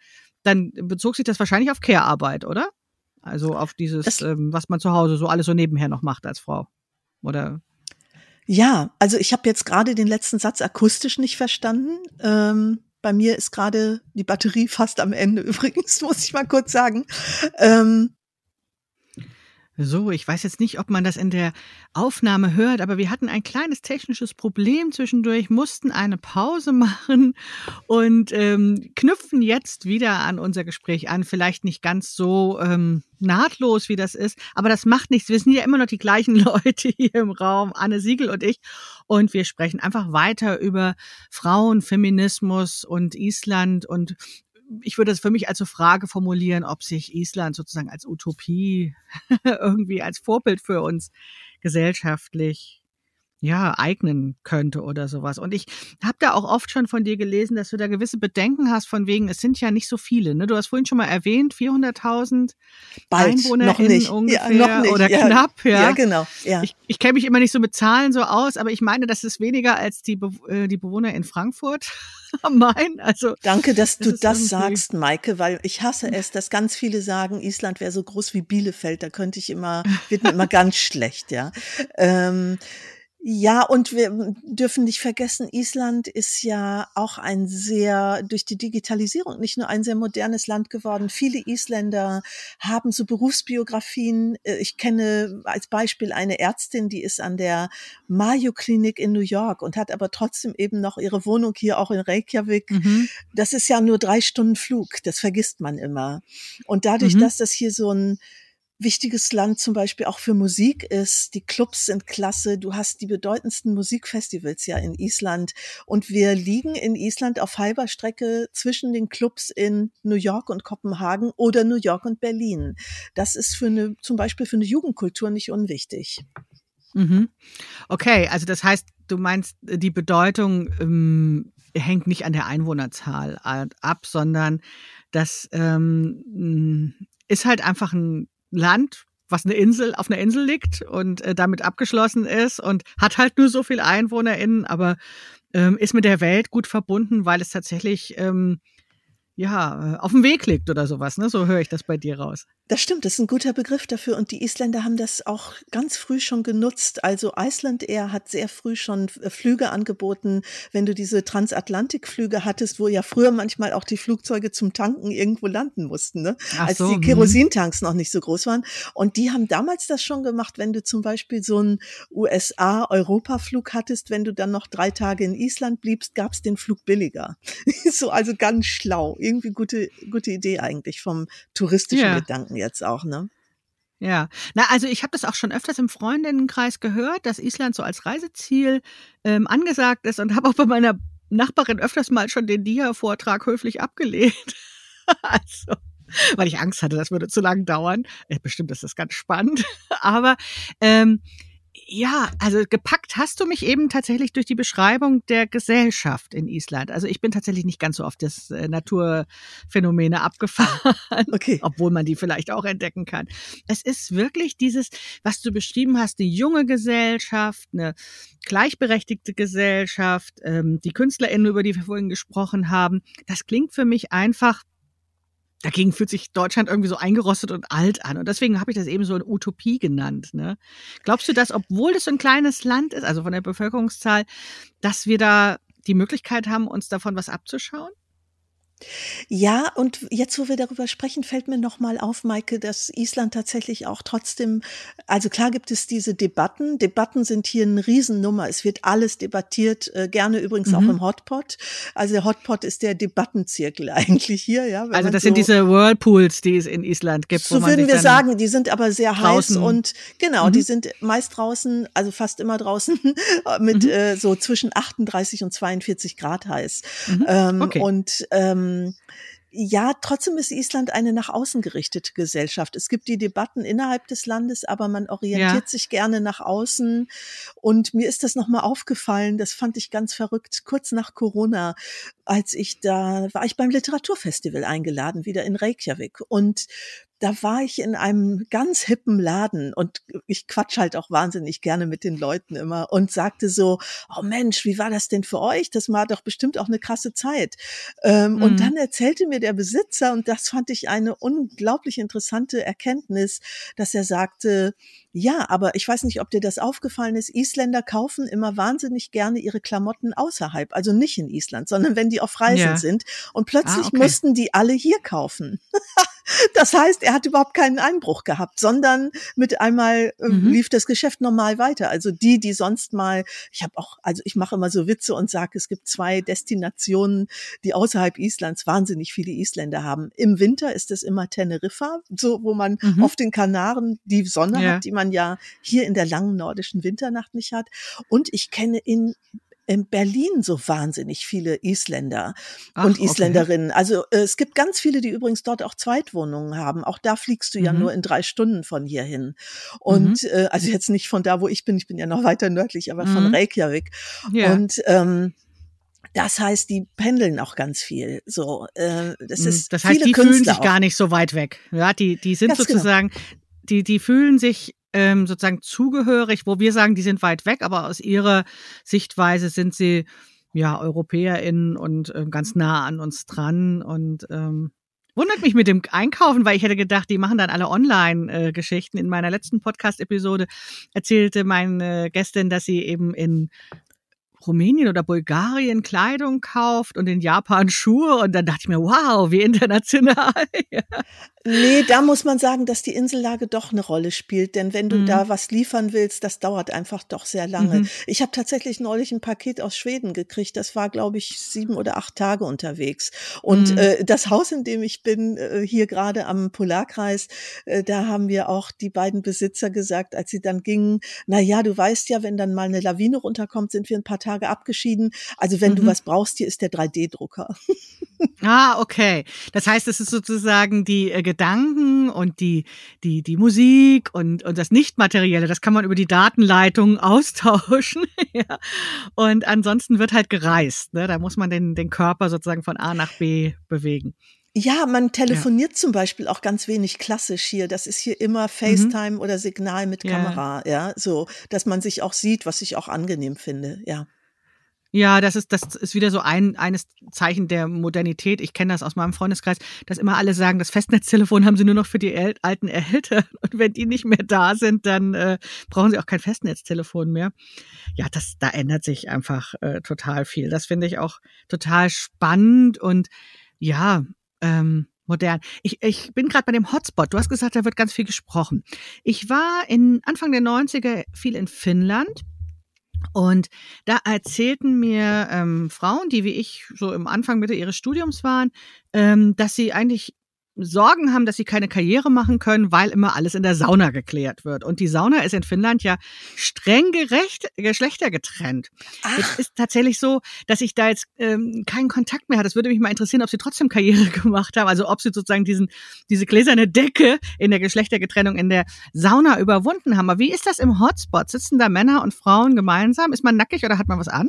dann bezog sich das wahrscheinlich auf Care-Arbeit, oder? Also auf dieses, das, ähm, was man zu Hause so alles so nebenher noch macht als Frau. Oder? Ja, also ich habe jetzt gerade den letzten Satz akustisch nicht verstanden. Ähm, bei mir ist gerade die Batterie fast am Ende übrigens, muss ich mal kurz sagen. Ähm, so, ich weiß jetzt nicht, ob man das in der Aufnahme hört, aber wir hatten ein kleines technisches Problem zwischendurch, mussten eine Pause machen und ähm, knüpfen jetzt wieder an unser Gespräch an. Vielleicht nicht ganz so ähm, nahtlos, wie das ist, aber das macht nichts. Wir sind ja immer noch die gleichen Leute hier im Raum, Anne Siegel und ich. Und wir sprechen einfach weiter über Frauen, Feminismus und Island und ich würde es für mich als so Frage formulieren, ob sich Island sozusagen als Utopie irgendwie als Vorbild für uns gesellschaftlich ja, eignen könnte oder sowas. Und ich habe da auch oft schon von dir gelesen, dass du da gewisse Bedenken hast, von wegen, es sind ja nicht so viele. Ne? Du hast vorhin schon mal erwähnt, 400.000 EinwohnerInnen ungefähr ja, nicht. oder ja, knapp. Ja, ja genau. Ja. Ich, ich kenne mich immer nicht so mit Zahlen so aus, aber ich meine, das ist weniger als die, Be äh, die Bewohner in Frankfurt am Main. Also, Danke, dass das du das sagst, Maike, weil ich hasse es, dass ganz viele sagen, Island wäre so groß wie Bielefeld. Da könnte ich immer, wird mir immer ganz schlecht, ja. Ähm, ja, und wir dürfen nicht vergessen, Island ist ja auch ein sehr, durch die Digitalisierung nicht nur ein sehr modernes Land geworden. Viele Isländer haben so Berufsbiografien. Äh, ich kenne als Beispiel eine Ärztin, die ist an der Mayo Klinik in New York und hat aber trotzdem eben noch ihre Wohnung hier auch in Reykjavik. Mhm. Das ist ja nur drei Stunden Flug. Das vergisst man immer. Und dadurch, mhm. dass das hier so ein wichtiges Land zum Beispiel auch für Musik ist. Die Clubs sind klasse. Du hast die bedeutendsten Musikfestivals ja in Island. Und wir liegen in Island auf halber Strecke zwischen den Clubs in New York und Kopenhagen oder New York und Berlin. Das ist für eine, zum Beispiel für eine Jugendkultur nicht unwichtig. Mhm. Okay, also das heißt, du meinst, die Bedeutung ähm, hängt nicht an der Einwohnerzahl ab, sondern das ähm, ist halt einfach ein Land, was eine Insel auf einer Insel liegt und äh, damit abgeschlossen ist und hat halt nur so viel EinwohnerInnen, aber ähm, ist mit der Welt gut verbunden, weil es tatsächlich ähm, ja, auf dem Weg liegt oder sowas, ne? So höre ich das bei dir raus. Das stimmt, das ist ein guter Begriff dafür und die Isländer haben das auch ganz früh schon genutzt. Also Iceland Air hat sehr früh schon äh, Flüge angeboten, wenn du diese Transatlantikflüge hattest, wo ja früher manchmal auch die Flugzeuge zum Tanken irgendwo landen mussten, ne? als so, die mhm. Kerosintanks noch nicht so groß waren. Und die haben damals das schon gemacht, wenn du zum Beispiel so einen USA-Europa-Flug hattest, wenn du dann noch drei Tage in Island bliebst, gab es den Flug billiger. so also ganz schlau. Irgendwie gute, gute Idee eigentlich vom touristischen ja. Gedanken jetzt auch, ne? Ja, na also ich habe das auch schon öfters im Freundinnenkreis gehört, dass Island so als Reiseziel ähm, angesagt ist und habe auch bei meiner Nachbarin öfters mal schon den Dia-Vortrag höflich abgelehnt. also, weil ich Angst hatte, das würde zu lang dauern. Äh, bestimmt ist das ganz spannend. Aber ähm, ja, also gepackt hast du mich eben tatsächlich durch die Beschreibung der Gesellschaft in Island. Also ich bin tatsächlich nicht ganz so auf das äh, Naturphänomene abgefahren, okay. obwohl man die vielleicht auch entdecken kann. Es ist wirklich dieses, was du beschrieben hast, die junge Gesellschaft, eine gleichberechtigte Gesellschaft, ähm, die KünstlerInnen, über die wir vorhin gesprochen haben. Das klingt für mich einfach dagegen fühlt sich Deutschland irgendwie so eingerostet und alt an. Und deswegen habe ich das eben so eine Utopie genannt. Ne? Glaubst du, dass, obwohl das so ein kleines Land ist, also von der Bevölkerungszahl, dass wir da die Möglichkeit haben, uns davon was abzuschauen? Ja, und jetzt, wo wir darüber sprechen, fällt mir nochmal auf, Maike, dass Island tatsächlich auch trotzdem, also klar gibt es diese Debatten. Debatten sind hier eine Riesennummer. Es wird alles debattiert, äh, gerne übrigens mhm. auch im Hotpot. Also der Hotpot ist der Debattenzirkel eigentlich hier, ja. Also das so, sind diese Whirlpools, die es in Island gibt. So würden wir sagen, die sind aber sehr draußen. heiß und genau, mhm. die sind meist draußen, also fast immer draußen, mit mhm. äh, so zwischen 38 und 42 Grad heiß. Mhm. Ähm, okay. Und ähm, ähm, ja, trotzdem ist Island eine nach außen gerichtete Gesellschaft. Es gibt die Debatten innerhalb des Landes, aber man orientiert ja. sich gerne nach außen. Und mir ist das nochmal aufgefallen, das fand ich ganz verrückt, kurz nach Corona, als ich da war ich beim Literaturfestival eingeladen, wieder in Reykjavik. Und da war ich in einem ganz hippen Laden und ich quatsch halt auch wahnsinnig gerne mit den Leuten immer und sagte so, oh Mensch, wie war das denn für euch? Das war doch bestimmt auch eine krasse Zeit. Ähm, mhm. Und dann erzählte mir der Besitzer, und das fand ich eine unglaublich interessante Erkenntnis, dass er sagte, ja, aber ich weiß nicht, ob dir das aufgefallen ist. Isländer kaufen immer wahnsinnig gerne ihre Klamotten außerhalb, also nicht in Island, sondern wenn die auf Reisen ja. sind. Und plötzlich ah, okay. mussten die alle hier kaufen. Das heißt, er hat überhaupt keinen Einbruch gehabt, sondern mit einmal äh, mhm. lief das Geschäft normal weiter. Also die, die sonst mal, ich habe auch, also ich mache immer so Witze und sage, es gibt zwei Destinationen, die außerhalb Islands wahnsinnig viele Isländer haben. Im Winter ist es immer Teneriffa, so wo man mhm. auf den Kanaren die Sonne ja. hat, die man ja hier in der langen nordischen Winternacht nicht hat. Und ich kenne in in Berlin so wahnsinnig viele Isländer Ach, und Isländerinnen. Okay. Also äh, es gibt ganz viele, die übrigens dort auch Zweitwohnungen haben. Auch da fliegst du mhm. ja nur in drei Stunden von hier hin. Und mhm. äh, also jetzt nicht von da, wo ich bin, ich bin ja noch weiter nördlich, aber mhm. von Reykjavik. Ja. Und ähm, das heißt, die pendeln auch ganz viel. So, äh, das mhm. ist das heißt, die Künstler fühlen sich auch. gar nicht so weit weg. Ja, die die sind ganz genau. sozusagen, genau. die die fühlen sich ähm, sozusagen zugehörig, wo wir sagen, die sind weit weg, aber aus ihrer Sichtweise sind sie ja EuropäerInnen und äh, ganz nah an uns dran und ähm, Wundert mich mit dem Einkaufen, weil ich hätte gedacht, die machen dann alle Online-Geschichten. In meiner letzten Podcast-Episode erzählte meine Gästin, dass sie eben in Rumänien oder Bulgarien Kleidung kauft und in Japan Schuhe. Und dann dachte ich mir, wow, wie international. Nee, da muss man sagen, dass die Insellage doch eine Rolle spielt. Denn wenn du mhm. da was liefern willst, das dauert einfach doch sehr lange. Mhm. Ich habe tatsächlich neulich ein Paket aus Schweden gekriegt. Das war, glaube ich, sieben oder acht Tage unterwegs. Und mhm. äh, das Haus, in dem ich bin, äh, hier gerade am Polarkreis, äh, da haben wir auch die beiden Besitzer gesagt, als sie dann gingen, na ja, du weißt ja, wenn dann mal eine Lawine runterkommt, sind wir ein paar Tage abgeschieden. Also wenn du mhm. was brauchst, hier ist der 3D-Drucker. Ah, okay. Das heißt, es ist sozusagen die äh, Gedanken und die, die, die Musik und, und das Nichtmaterielle, das kann man über die Datenleitung austauschen. ja. Und ansonsten wird halt gereist. Ne? Da muss man den, den Körper sozusagen von A nach B bewegen. Ja, man telefoniert ja. zum Beispiel auch ganz wenig klassisch hier. Das ist hier immer mhm. FaceTime mhm. oder Signal mit Kamera, ja. ja, so, dass man sich auch sieht, was ich auch angenehm finde, ja. Ja, das ist, das ist wieder so ein, eines Zeichen der Modernität. Ich kenne das aus meinem Freundeskreis, dass immer alle sagen, das Festnetztelefon haben sie nur noch für die El alten Eltern. Und wenn die nicht mehr da sind, dann äh, brauchen sie auch kein Festnetztelefon mehr. Ja, das, da ändert sich einfach äh, total viel. Das finde ich auch total spannend und ja, ähm, modern. Ich, ich bin gerade bei dem Hotspot. Du hast gesagt, da wird ganz viel gesprochen. Ich war in Anfang der 90er viel in Finnland und da erzählten mir ähm, Frauen, die wie ich so im Anfang Mitte ihres Studiums waren, ähm, dass sie eigentlich Sorgen haben, dass sie keine Karriere machen können, weil immer alles in der Sauna geklärt wird. Und die Sauna ist in Finnland ja streng gerecht, geschlechtergetrennt. Ach. Es ist tatsächlich so, dass ich da jetzt ähm, keinen Kontakt mehr habe. Das würde mich mal interessieren, ob sie trotzdem Karriere gemacht haben. Also ob sie sozusagen diesen, diese gläserne Decke in der Geschlechtergetrennung in der Sauna überwunden haben. Aber wie ist das im Hotspot? Sitzen da Männer und Frauen gemeinsam? Ist man nackig oder hat man was an?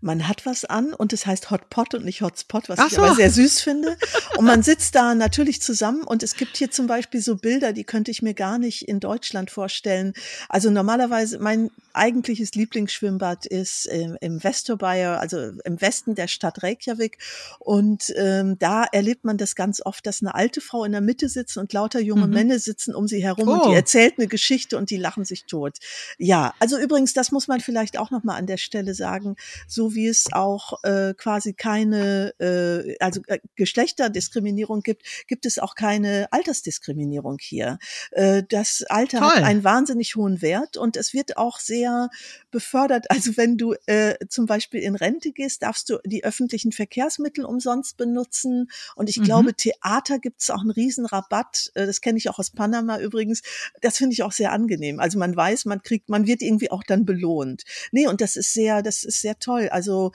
Man hat was an und es heißt Hotpot und nicht Hotspot, was Ach ich so. aber sehr süß finde. Und man sitzt da natürlich zusammen und es gibt hier zum Beispiel so Bilder, die könnte ich mir gar nicht in Deutschland vorstellen. Also normalerweise, mein eigentliches Lieblingsschwimmbad ist im, im Westerbayer, also im Westen der Stadt Reykjavik. Und ähm, da erlebt man das ganz oft, dass eine alte Frau in der Mitte sitzt und lauter junge mhm. Männer sitzen um sie herum oh. und die oh. erzählt eine Geschichte und die lachen sich tot. Ja, also übrigens, das muss man vielleicht auch nochmal an der Stelle sagen, so wie es auch äh, quasi keine, äh, also äh, Geschlechterdiskriminierung gibt, gibt es auch keine Altersdiskriminierung hier. Äh, das Alter Toll. hat einen wahnsinnig hohen Wert und es wird auch sehr befördert. Also wenn du äh, zum Beispiel in Rente gehst, darfst du die öffentlichen Verkehrsmittel umsonst benutzen. Und ich mhm. glaube, Theater gibt es auch einen Riesenrabatt. Äh, das kenne ich auch aus Panama übrigens. Das finde ich auch sehr angenehm. Also man weiß, man kriegt, man wird irgendwie auch dann belohnt. Nee, und das ist sehr, das ist sehr toll. Also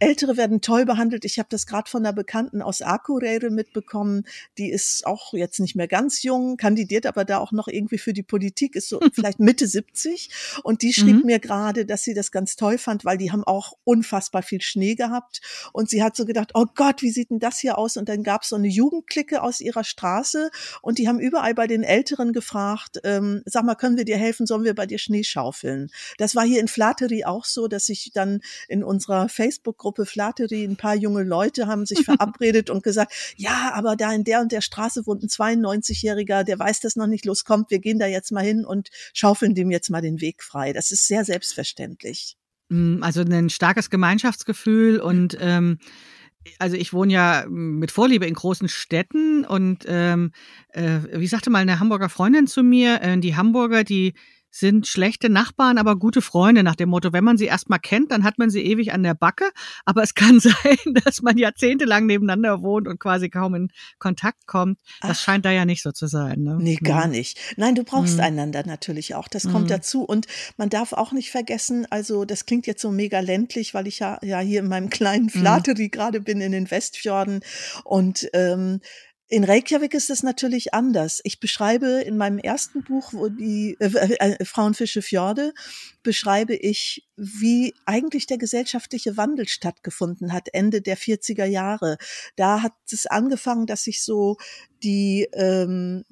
Ältere werden toll behandelt. Ich habe das gerade von einer Bekannten aus Akureyre mitbekommen. Die ist auch jetzt nicht mehr ganz jung, kandidiert aber da auch noch irgendwie für die Politik, ist so vielleicht Mitte 70. Und die schrieb mhm. mir gerade, dass sie das ganz toll fand, weil die haben auch unfassbar viel Schnee gehabt. Und sie hat so gedacht, oh Gott, wie sieht denn das hier aus? Und dann gab es so eine Jugendklicke aus ihrer Straße und die haben überall bei den Älteren gefragt, ähm, sag mal, können wir dir helfen? Sollen wir bei dir Schnee schaufeln? Das war hier in Flattery auch so, dass ich dann in unserer Facebook-Gruppe Flattery ein paar junge Leute haben sich verabredet und gesagt, ja, aber da in der und der Straße wohnt ein 92-Jähriger, der weiß, dass noch nicht loskommt. Wir gehen da jetzt mal hin und schaufeln dem jetzt mal den Weg frei. Das ist sehr selbstverständlich. Mm, also ein starkes Gemeinschaftsgefühl und ähm, also ich wohne ja mit Vorliebe in großen Städten und ähm, äh, wie sagte mal eine Hamburger Freundin zu mir, äh, die Hamburger, die sind schlechte Nachbarn, aber gute Freunde nach dem Motto, wenn man sie erstmal kennt, dann hat man sie ewig an der Backe. Aber es kann sein, dass man jahrzehntelang nebeneinander wohnt und quasi kaum in Kontakt kommt. Das Ach, scheint da ja nicht so zu sein. Ne? Nee, gar nicht. Nein, du brauchst mhm. einander natürlich auch. Das kommt mhm. dazu. Und man darf auch nicht vergessen, also das klingt jetzt so mega ländlich, weil ich ja, ja hier in meinem kleinen mhm. Flateri mhm. gerade bin in den Westfjorden. Und ähm, in Reykjavik ist es natürlich anders. Ich beschreibe in meinem ersten Buch, wo die äh, äh, Frauenfische Fjorde, beschreibe ich, wie eigentlich der gesellschaftliche Wandel stattgefunden hat, Ende der 40er Jahre. Da hat es angefangen, dass sich so die, ähm,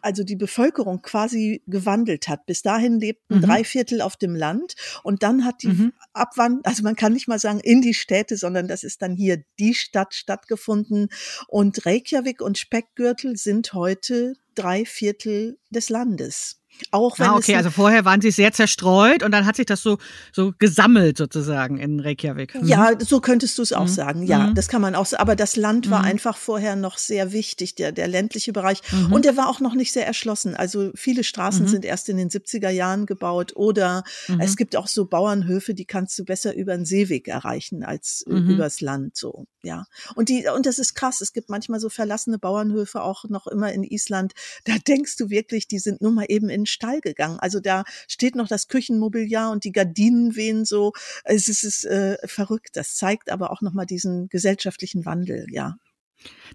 also die Bevölkerung quasi gewandelt hat. Bis dahin lebten mhm. drei Viertel auf dem Land und dann hat die mhm. Abwand, also man kann nicht mal sagen in die Städte, sondern das ist dann hier die Stadt stattgefunden. Und Reykjavik und Speckgürtel sind heute drei Viertel des Landes. Auch wenn ah, okay, also vorher waren sie sehr zerstreut und dann hat sich das so, so gesammelt sozusagen in Reykjavik. Mhm. Ja, so könntest du es auch mhm. sagen. Ja, mhm. das kann man auch sagen. Aber das Land war mhm. einfach vorher noch sehr wichtig, der, der ländliche Bereich. Mhm. Und der war auch noch nicht sehr erschlossen. Also viele Straßen mhm. sind erst in den 70er Jahren gebaut oder es gibt auch so Bauernhöfe, die kannst du besser über den Seeweg erreichen als übers Land, so. Ja. Und die, und das ist krass. Es gibt manchmal so verlassene Bauernhöfe auch noch immer in Island. Da denkst du wirklich, die sind nur mal eben in Stall gegangen. Also da steht noch das Küchenmobiliar und die Gardinen wehen so. Es ist, es ist äh, verrückt. Das zeigt aber auch nochmal diesen gesellschaftlichen Wandel, ja.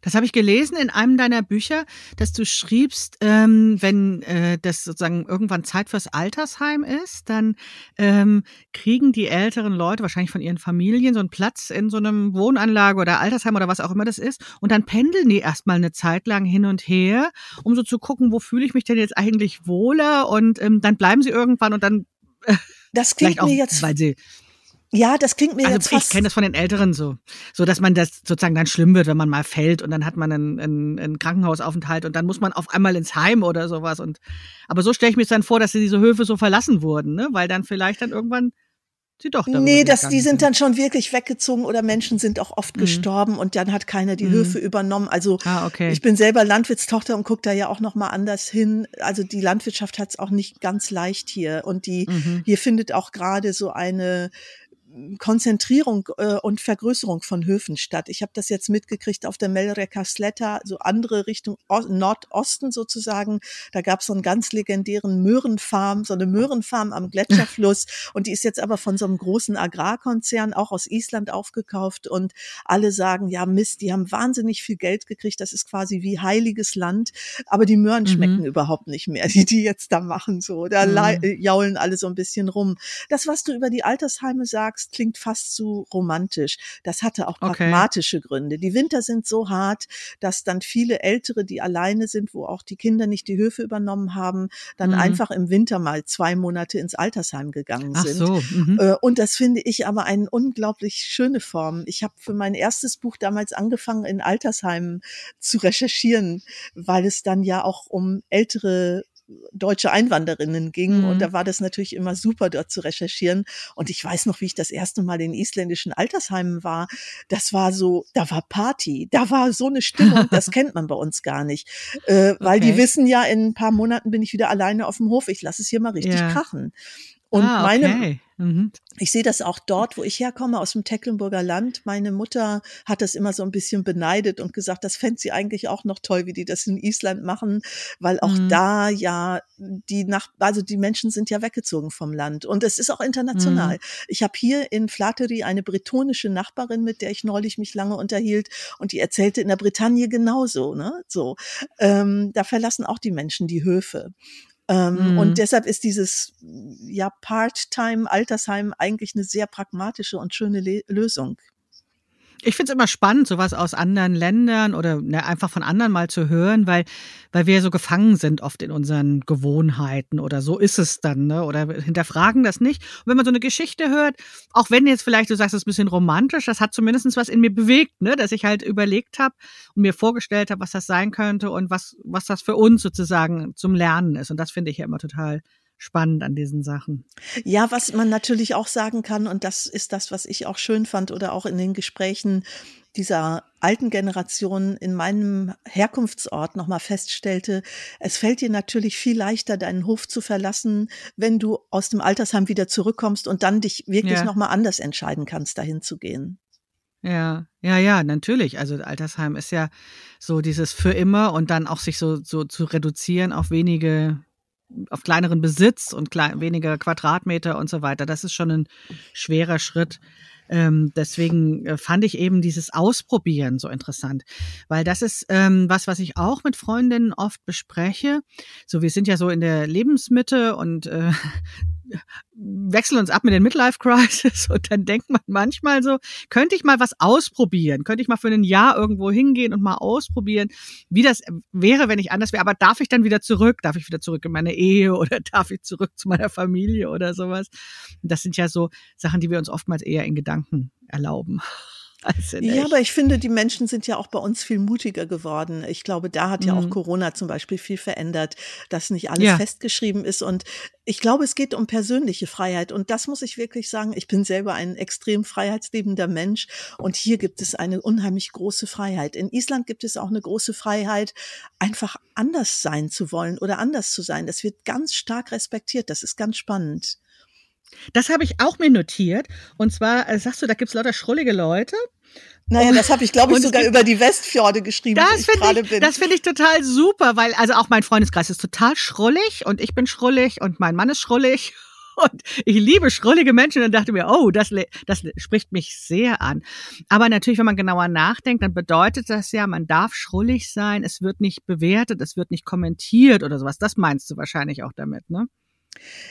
Das habe ich gelesen in einem deiner Bücher, dass du schriebst, ähm, wenn äh, das sozusagen irgendwann Zeit fürs Altersheim ist, dann ähm, kriegen die älteren Leute wahrscheinlich von ihren Familien so einen Platz in so einem Wohnanlage oder Altersheim oder was auch immer das ist. Und dann pendeln die erstmal eine Zeit lang hin und her, um so zu gucken, wo fühle ich mich denn jetzt eigentlich wohler? Und ähm, dann bleiben sie irgendwann und dann. Äh, das klingt auch, mir jetzt, weil sie ja, das klingt mir also jetzt fast. Ich kenne das von den Älteren so. So, dass man das sozusagen dann schlimm wird, wenn man mal fällt und dann hat man einen, einen, einen Krankenhausaufenthalt und dann muss man auf einmal ins Heim oder sowas. Und, aber so stelle ich mir dann vor, dass diese Höfe so verlassen wurden, ne? weil dann vielleicht dann irgendwann sie doch Nee, das, die sind dann schon wirklich weggezogen oder Menschen sind auch oft mhm. gestorben und dann hat keiner die mhm. Höfe übernommen. Also ah, okay. ich bin selber Landwirtstochter und gucke da ja auch noch mal anders hin. Also die Landwirtschaft hat es auch nicht ganz leicht hier und die mhm. hier findet auch gerade so eine Konzentrierung äh, und Vergrößerung von Höfen statt. Ich habe das jetzt mitgekriegt auf der Melreka Sletta, so andere Richtung o Nordosten sozusagen. Da gab es so einen ganz legendären Möhrenfarm, so eine Möhrenfarm am Gletscherfluss. und die ist jetzt aber von so einem großen Agrarkonzern auch aus Island aufgekauft. Und alle sagen, ja Mist, die haben wahnsinnig viel Geld gekriegt. Das ist quasi wie heiliges Land. Aber die Möhren mhm. schmecken überhaupt nicht mehr, die die jetzt da machen. So, da mhm. jaulen alle so ein bisschen rum. Das, was du über die Altersheime sagst, das klingt fast zu romantisch. Das hatte auch pragmatische okay. Gründe. Die Winter sind so hart, dass dann viele Ältere, die alleine sind, wo auch die Kinder nicht die Höfe übernommen haben, dann mhm. einfach im Winter mal zwei Monate ins Altersheim gegangen Ach sind. So. Mhm. Äh, und das finde ich aber eine unglaublich schöne Form. Ich habe für mein erstes Buch damals angefangen, in Altersheimen zu recherchieren, weil es dann ja auch um ältere deutsche Einwanderinnen ging. Mhm. Und da war das natürlich immer super, dort zu recherchieren. Und ich weiß noch, wie ich das erste Mal in isländischen Altersheimen war. Das war so, da war Party, da war so eine Stimmung, das kennt man bei uns gar nicht. Äh, weil okay. die wissen ja, in ein paar Monaten bin ich wieder alleine auf dem Hof. Ich lasse es hier mal richtig ja. krachen. Und ah, okay. meine, mhm. ich sehe das auch dort, wo ich herkomme, aus dem Tecklenburger Land. Meine Mutter hat das immer so ein bisschen beneidet und gesagt, das fände sie eigentlich auch noch toll, wie die das in Island machen, weil auch mhm. da ja die nach, also die Menschen sind ja weggezogen vom Land und es ist auch international. Mhm. Ich habe hier in Flattery eine bretonische Nachbarin, mit der ich neulich mich lange unterhielt und die erzählte in der Bretagne genauso, ne? So, ähm, da verlassen auch die Menschen die Höfe. Ähm, mhm. Und deshalb ist dieses ja Part-Time Altersheim eigentlich eine sehr pragmatische und schöne Le Lösung. Ich finde es immer spannend, sowas aus anderen Ländern oder ne, einfach von anderen mal zu hören, weil, weil wir so gefangen sind oft in unseren Gewohnheiten oder so ist es dann, ne? Oder hinterfragen das nicht. Und wenn man so eine Geschichte hört, auch wenn jetzt vielleicht du sagst, es ist ein bisschen romantisch, das hat zumindest was in mir bewegt, ne? Dass ich halt überlegt habe und mir vorgestellt habe, was das sein könnte und was, was das für uns sozusagen zum Lernen ist. Und das finde ich ja immer total spannend an diesen Sachen. Ja, was man natürlich auch sagen kann, und das ist das, was ich auch schön fand oder auch in den Gesprächen dieser alten Generation in meinem Herkunftsort nochmal feststellte, es fällt dir natürlich viel leichter, deinen Hof zu verlassen, wenn du aus dem Altersheim wieder zurückkommst und dann dich wirklich ja. nochmal anders entscheiden kannst, dahin zu gehen. Ja, ja, ja, natürlich. Also Altersheim ist ja so dieses für immer und dann auch sich so, so zu reduzieren auf wenige auf kleineren Besitz und klein, weniger Quadratmeter und so weiter. Das ist schon ein schwerer Schritt. Ähm, deswegen äh, fand ich eben dieses Ausprobieren so interessant, weil das ist ähm, was, was ich auch mit Freundinnen oft bespreche. So, wir sind ja so in der Lebensmitte und äh, wechseln uns ab mit den Midlife Crisis und dann denkt man manchmal so, könnte ich mal was ausprobieren? Könnte ich mal für ein Jahr irgendwo hingehen und mal ausprobieren, wie das wäre, wenn ich anders wäre? Aber darf ich dann wieder zurück? Darf ich wieder zurück in meine Ehe oder darf ich zurück zu meiner Familie oder sowas? Das sind ja so Sachen, die wir uns oftmals eher in Gedanken erlauben. Also ja, aber ich finde, die Menschen sind ja auch bei uns viel mutiger geworden. Ich glaube, da hat ja mhm. auch Corona zum Beispiel viel verändert, dass nicht alles ja. festgeschrieben ist. Und ich glaube, es geht um persönliche Freiheit. Und das muss ich wirklich sagen. Ich bin selber ein extrem freiheitsliebender Mensch. Und hier gibt es eine unheimlich große Freiheit. In Island gibt es auch eine große Freiheit, einfach anders sein zu wollen oder anders zu sein. Das wird ganz stark respektiert. Das ist ganz spannend. Das habe ich auch mir notiert. Und zwar äh, sagst du, da gibt es lauter schrullige Leute. Naja, das habe ich, glaube ich, sogar über die Westfjorde geschrieben, das ich gerade bin. Das finde ich total super, weil also auch mein Freundeskreis ist total schrullig und ich bin schrullig und mein Mann ist schrullig. Und ich liebe schrullige Menschen und dachte mir, oh, das, das spricht mich sehr an. Aber natürlich, wenn man genauer nachdenkt, dann bedeutet das ja, man darf schrullig sein, es wird nicht bewertet, es wird nicht kommentiert oder sowas. Das meinst du wahrscheinlich auch damit, ne?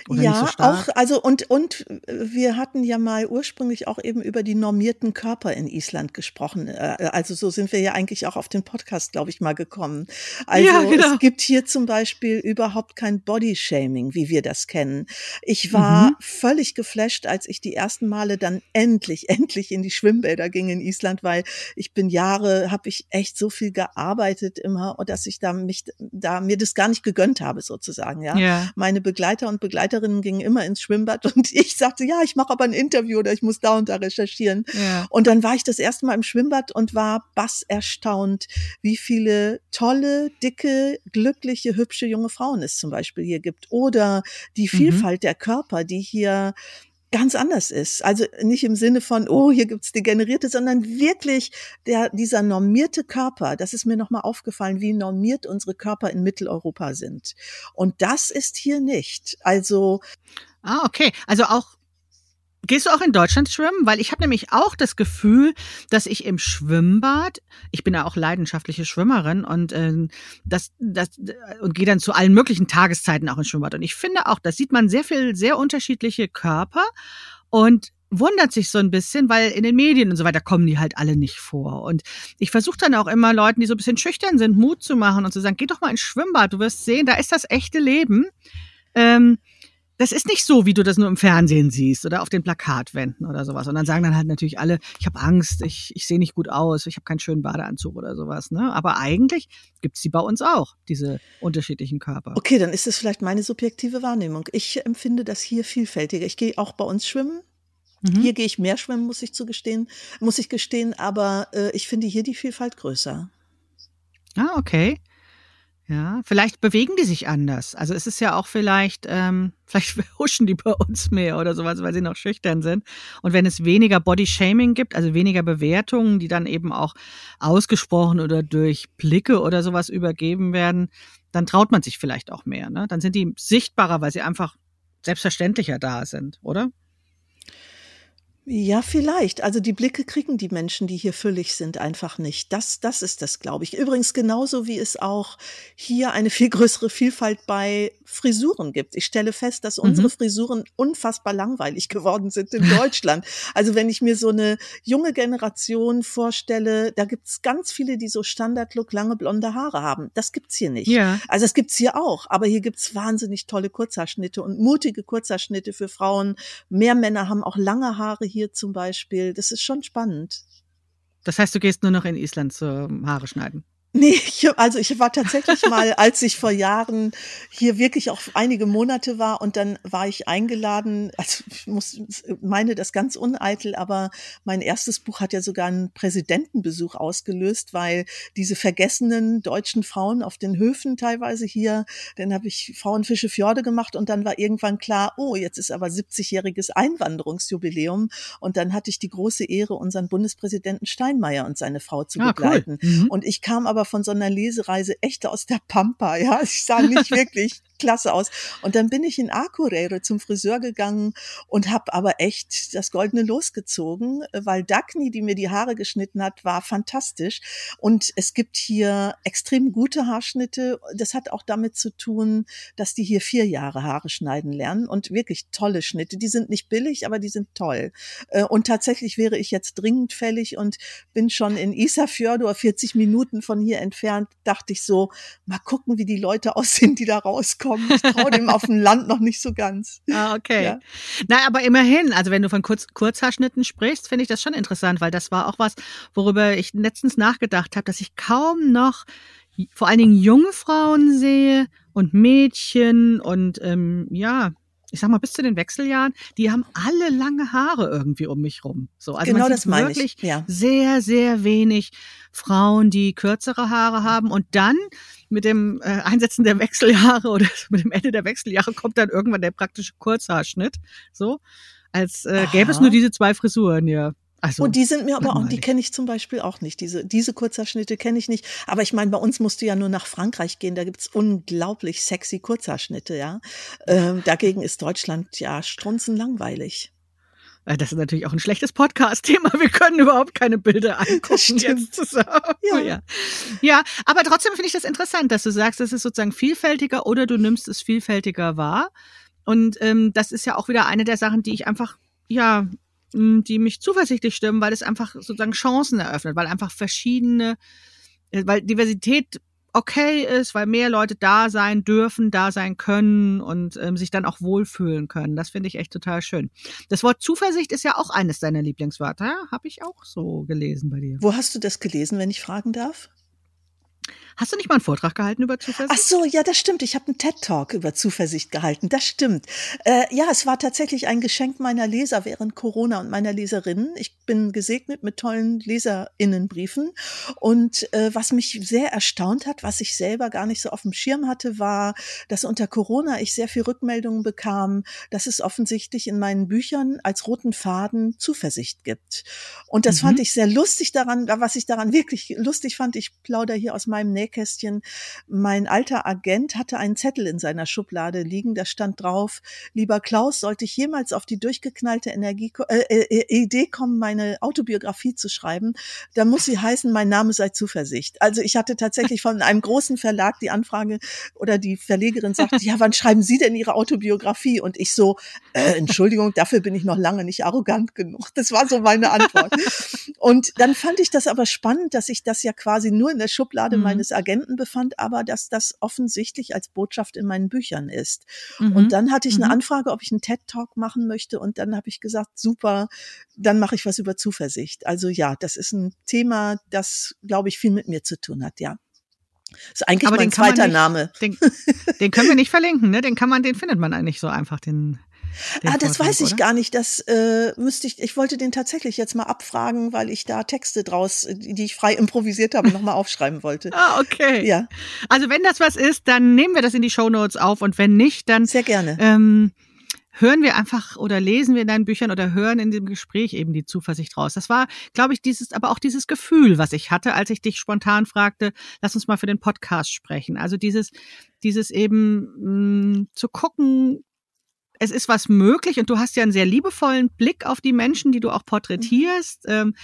Oder ja, so auch, also und, und wir hatten ja mal ursprünglich auch eben über die normierten Körper in Island gesprochen. Äh, also so sind wir ja eigentlich auch auf den Podcast, glaube ich, mal gekommen. Also ja, genau. es gibt hier zum Beispiel überhaupt kein Bodyshaming, wie wir das kennen. Ich war mhm. völlig geflasht, als ich die ersten Male dann endlich, endlich in die Schwimmbäder ging in Island, weil ich bin Jahre, habe ich echt so viel gearbeitet immer, dass ich da mich, da mir das gar nicht gegönnt habe sozusagen. Ja, ja. meine Begleiter und Begleiterinnen gingen immer ins Schwimmbad und ich sagte, ja, ich mache aber ein Interview oder ich muss da und da recherchieren. Ja. Und dann war ich das erste Mal im Schwimmbad und war bass erstaunt, wie viele tolle, dicke, glückliche, hübsche junge Frauen es zum Beispiel hier gibt. Oder die mhm. Vielfalt mhm. der Körper, die hier ganz anders ist. Also nicht im Sinne von, oh, hier gibt's degenerierte, sondern wirklich der, dieser normierte Körper, das ist mir nochmal aufgefallen, wie normiert unsere Körper in Mitteleuropa sind. Und das ist hier nicht. Also. Ah, okay. Also auch Gehst du auch in Deutschland schwimmen? Weil ich habe nämlich auch das Gefühl, dass ich im Schwimmbad, ich bin ja auch leidenschaftliche Schwimmerin und äh, das, das und gehe dann zu allen möglichen Tageszeiten auch ins Schwimmbad. Und ich finde auch, da sieht man sehr viel, sehr unterschiedliche Körper und wundert sich so ein bisschen, weil in den Medien und so weiter kommen die halt alle nicht vor. Und ich versuche dann auch immer Leuten, die so ein bisschen schüchtern sind, Mut zu machen und zu sagen, geh doch mal ins Schwimmbad, du wirst sehen, da ist das echte Leben. Ähm, das ist nicht so, wie du das nur im Fernsehen siehst oder auf den Plakatwänden oder sowas. Und dann sagen dann halt natürlich alle, ich habe Angst, ich, ich sehe nicht gut aus, ich habe keinen schönen Badeanzug oder sowas. Ne? Aber eigentlich gibt's die bei uns auch, diese unterschiedlichen Körper. Okay, dann ist es vielleicht meine subjektive Wahrnehmung. Ich empfinde das hier vielfältiger. Ich gehe auch bei uns schwimmen. Mhm. Hier gehe ich mehr schwimmen, muss ich zugestehen, muss ich gestehen, aber äh, ich finde hier die Vielfalt größer. Ah, okay. Ja, vielleicht bewegen die sich anders. Also es ist ja auch vielleicht, ähm, vielleicht huschen die bei uns mehr oder sowas, weil sie noch schüchtern sind. Und wenn es weniger Body-Shaming gibt, also weniger Bewertungen, die dann eben auch ausgesprochen oder durch Blicke oder sowas übergeben werden, dann traut man sich vielleicht auch mehr. Ne? Dann sind die sichtbarer, weil sie einfach selbstverständlicher da sind, oder? Ja, vielleicht. Also die Blicke kriegen die Menschen, die hier füllig sind, einfach nicht. Das, das ist das, glaube ich. Übrigens genauso wie es auch hier eine viel größere Vielfalt bei Frisuren gibt. Ich stelle fest, dass unsere mhm. Frisuren unfassbar langweilig geworden sind in Deutschland. also wenn ich mir so eine junge Generation vorstelle, da gibt's ganz viele, die so Standardlook lange blonde Haare haben. Das gibt's hier nicht. Ja. Also das gibt's hier auch, aber hier gibt's wahnsinnig tolle Kurzhaarschnitte und mutige Kurzhaarschnitte für Frauen. Mehr Männer haben auch lange Haare hier zum Beispiel. Das ist schon spannend. Das heißt, du gehst nur noch in Island zum Haare schneiden? Nee, ich, also ich war tatsächlich mal, als ich vor Jahren hier wirklich auch einige Monate war und dann war ich eingeladen, also ich muss, meine das ganz uneitel, aber mein erstes Buch hat ja sogar einen Präsidentenbesuch ausgelöst, weil diese vergessenen deutschen Frauen auf den Höfen teilweise hier, dann habe ich Frauenfische Fjorde gemacht und dann war irgendwann klar, oh, jetzt ist aber 70-jähriges Einwanderungsjubiläum und dann hatte ich die große Ehre, unseren Bundespräsidenten Steinmeier und seine Frau zu ah, begleiten. Cool. Mhm. Und ich kam aber von so einer Lesereise echt aus der Pampa. Ja, ich sah nicht wirklich klasse aus. Und dann bin ich in Akureyre zum Friseur gegangen und habe aber echt das goldene losgezogen, weil Dagny, die mir die Haare geschnitten hat, war fantastisch. Und es gibt hier extrem gute Haarschnitte. Das hat auch damit zu tun, dass die hier vier Jahre Haare schneiden lernen und wirklich tolle Schnitte. Die sind nicht billig, aber die sind toll. Äh, und tatsächlich wäre ich jetzt dringend fällig und bin schon in Isafjordur 40 Minuten von hier entfernt, dachte ich so, mal gucken, wie die Leute aussehen, die da rauskommen. Ich traue dem auf dem Land noch nicht so ganz. Ah, okay. Ja. Na, aber immerhin, also wenn du von Kurz Kurzhaarschnitten sprichst, finde ich das schon interessant, weil das war auch was, worüber ich letztens nachgedacht habe, dass ich kaum noch vor allen Dingen junge Frauen sehe und Mädchen und ähm, ja, ich sag mal, bis zu den Wechseljahren, die haben alle lange Haare irgendwie um mich rum. So, also genau das meine wirklich ich. Ja. Sehr, sehr wenig Frauen, die kürzere Haare haben. Und dann mit dem äh, Einsetzen der Wechseljahre oder mit dem Ende der Wechseljahre kommt dann irgendwann der praktische Kurzhaarschnitt. So, als äh, gäbe es nur diese zwei Frisuren, ja. Also, und die sind mir aber auch, die kenne ich zum Beispiel auch nicht. Diese, diese Kurzhaarschnitte kenne ich nicht. Aber ich meine, bei uns musst du ja nur nach Frankreich gehen. Da gibt's unglaublich sexy Kurzhaarschnitte, ja. Ähm, dagegen ist Deutschland ja strunzenlangweilig. Äh, das ist natürlich auch ein schlechtes Podcast-Thema. Wir können überhaupt keine Bilder angucken jetzt zusammen. Ja. ja. ja, aber trotzdem finde ich das interessant, dass du sagst, es ist sozusagen vielfältiger oder du nimmst es vielfältiger wahr. Und ähm, das ist ja auch wieder eine der Sachen, die ich einfach ja die mich zuversichtlich stimmen, weil es einfach sozusagen Chancen eröffnet, weil einfach verschiedene, äh, weil Diversität okay ist, weil mehr Leute da sein dürfen, da sein können und ähm, sich dann auch wohlfühlen können. Das finde ich echt total schön. Das Wort Zuversicht ist ja auch eines deiner Lieblingswörter, habe ich auch so gelesen bei dir. Wo hast du das gelesen, wenn ich fragen darf? Hast du nicht mal einen Vortrag gehalten über Zuversicht? Ach so, ja, das stimmt. Ich habe einen TED-Talk über Zuversicht gehalten. Das stimmt. Äh, ja, es war tatsächlich ein Geschenk meiner Leser während Corona und meiner Leserinnen. Ich bin gesegnet mit tollen Leserinnenbriefen. Und äh, was mich sehr erstaunt hat, was ich selber gar nicht so auf dem Schirm hatte, war, dass unter Corona ich sehr viel Rückmeldungen bekam, dass es offensichtlich in meinen Büchern als roten Faden Zuversicht gibt. Und das mhm. fand ich sehr lustig daran, was ich daran wirklich lustig fand. Ich plaudere hier aus meinem Nähkästchen. Mein alter Agent hatte einen Zettel in seiner Schublade liegen, da stand drauf, lieber Klaus, sollte ich jemals auf die durchgeknallte Energie, äh, äh, äh, Idee kommen, meine Autobiografie zu schreiben, dann muss sie heißen, mein Name sei Zuversicht. Also ich hatte tatsächlich von einem großen Verlag die Anfrage oder die Verlegerin sagte, ja, wann schreiben Sie denn Ihre Autobiografie? Und ich so, äh, Entschuldigung, dafür bin ich noch lange nicht arrogant genug. Das war so meine Antwort. Und dann fand ich das aber spannend, dass ich das ja quasi nur in der Schublade mhm. meines Agenten befand, aber dass das offensichtlich als Botschaft in meinen Büchern ist. Mhm. Und dann hatte ich eine mhm. Anfrage, ob ich einen TED-Talk machen möchte. Und dann habe ich gesagt, super, dann mache ich was über Zuversicht. Also ja, das ist ein Thema, das, glaube ich, viel mit mir zu tun hat, ja. Das ist eigentlich Aber mein zweiter nicht, Name. Den, den, können wir nicht verlinken, ne? Den kann man, den findet man eigentlich so einfach, den. Den ah, das Vortrag, weiß ich oder? gar nicht. Das äh, müsste ich. Ich wollte den tatsächlich jetzt mal abfragen, weil ich da Texte draus, die ich frei improvisiert habe, nochmal aufschreiben wollte. Ah, okay. Ja. Also wenn das was ist, dann nehmen wir das in die Show Notes auf und wenn nicht, dann sehr gerne. Ähm, hören wir einfach oder lesen wir in deinen Büchern oder hören in dem Gespräch eben die Zuversicht raus. Das war, glaube ich, dieses, aber auch dieses Gefühl, was ich hatte, als ich dich spontan fragte, lass uns mal für den Podcast sprechen. Also dieses, dieses eben mh, mm, zu gucken, es ist was möglich und du hast ja einen sehr liebevollen Blick auf die Menschen, die du auch porträtierst. Ähm,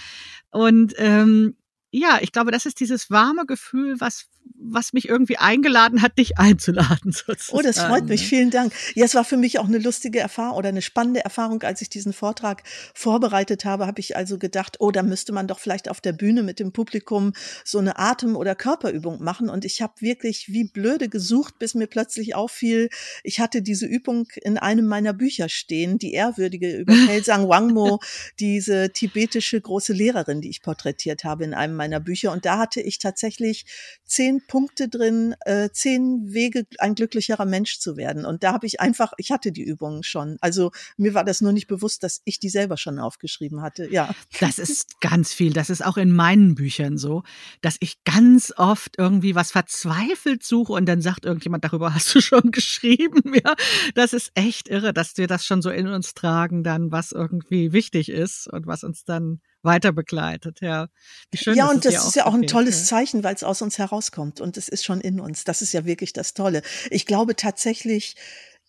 und ähm, ja, ich glaube, das ist dieses warme Gefühl, was was mich irgendwie eingeladen hat, dich einzuladen. Sozusagen. Oh, das freut mich. Ne? Vielen Dank. Ja, es war für mich auch eine lustige Erfahrung oder eine spannende Erfahrung, als ich diesen Vortrag vorbereitet habe, habe ich also gedacht, oh, da müsste man doch vielleicht auf der Bühne mit dem Publikum so eine Atem- oder Körperübung machen. Und ich habe wirklich wie blöde gesucht, bis mir plötzlich auffiel, ich hatte diese Übung in einem meiner Bücher stehen, die ehrwürdige über Helsang Wangmo, diese tibetische große Lehrerin, die ich porträtiert habe in einem meiner Bücher. Und da hatte ich tatsächlich zehn Punkte drin, äh, zehn Wege, ein glücklicherer Mensch zu werden. Und da habe ich einfach, ich hatte die Übungen schon. Also mir war das nur nicht bewusst, dass ich die selber schon aufgeschrieben hatte. Ja. Das ist ganz viel. Das ist auch in meinen Büchern so, dass ich ganz oft irgendwie was verzweifelt suche und dann sagt irgendjemand, darüber hast du schon geschrieben. Ja, das ist echt irre, dass wir das schon so in uns tragen, dann was irgendwie wichtig ist und was uns dann weiter begleitet. Ja, Wie schön, ja und das ist ja auch ein tolles Zeichen, weil es aus uns herauskommt und es ist schon in uns. Das ist ja wirklich das Tolle. Ich glaube tatsächlich,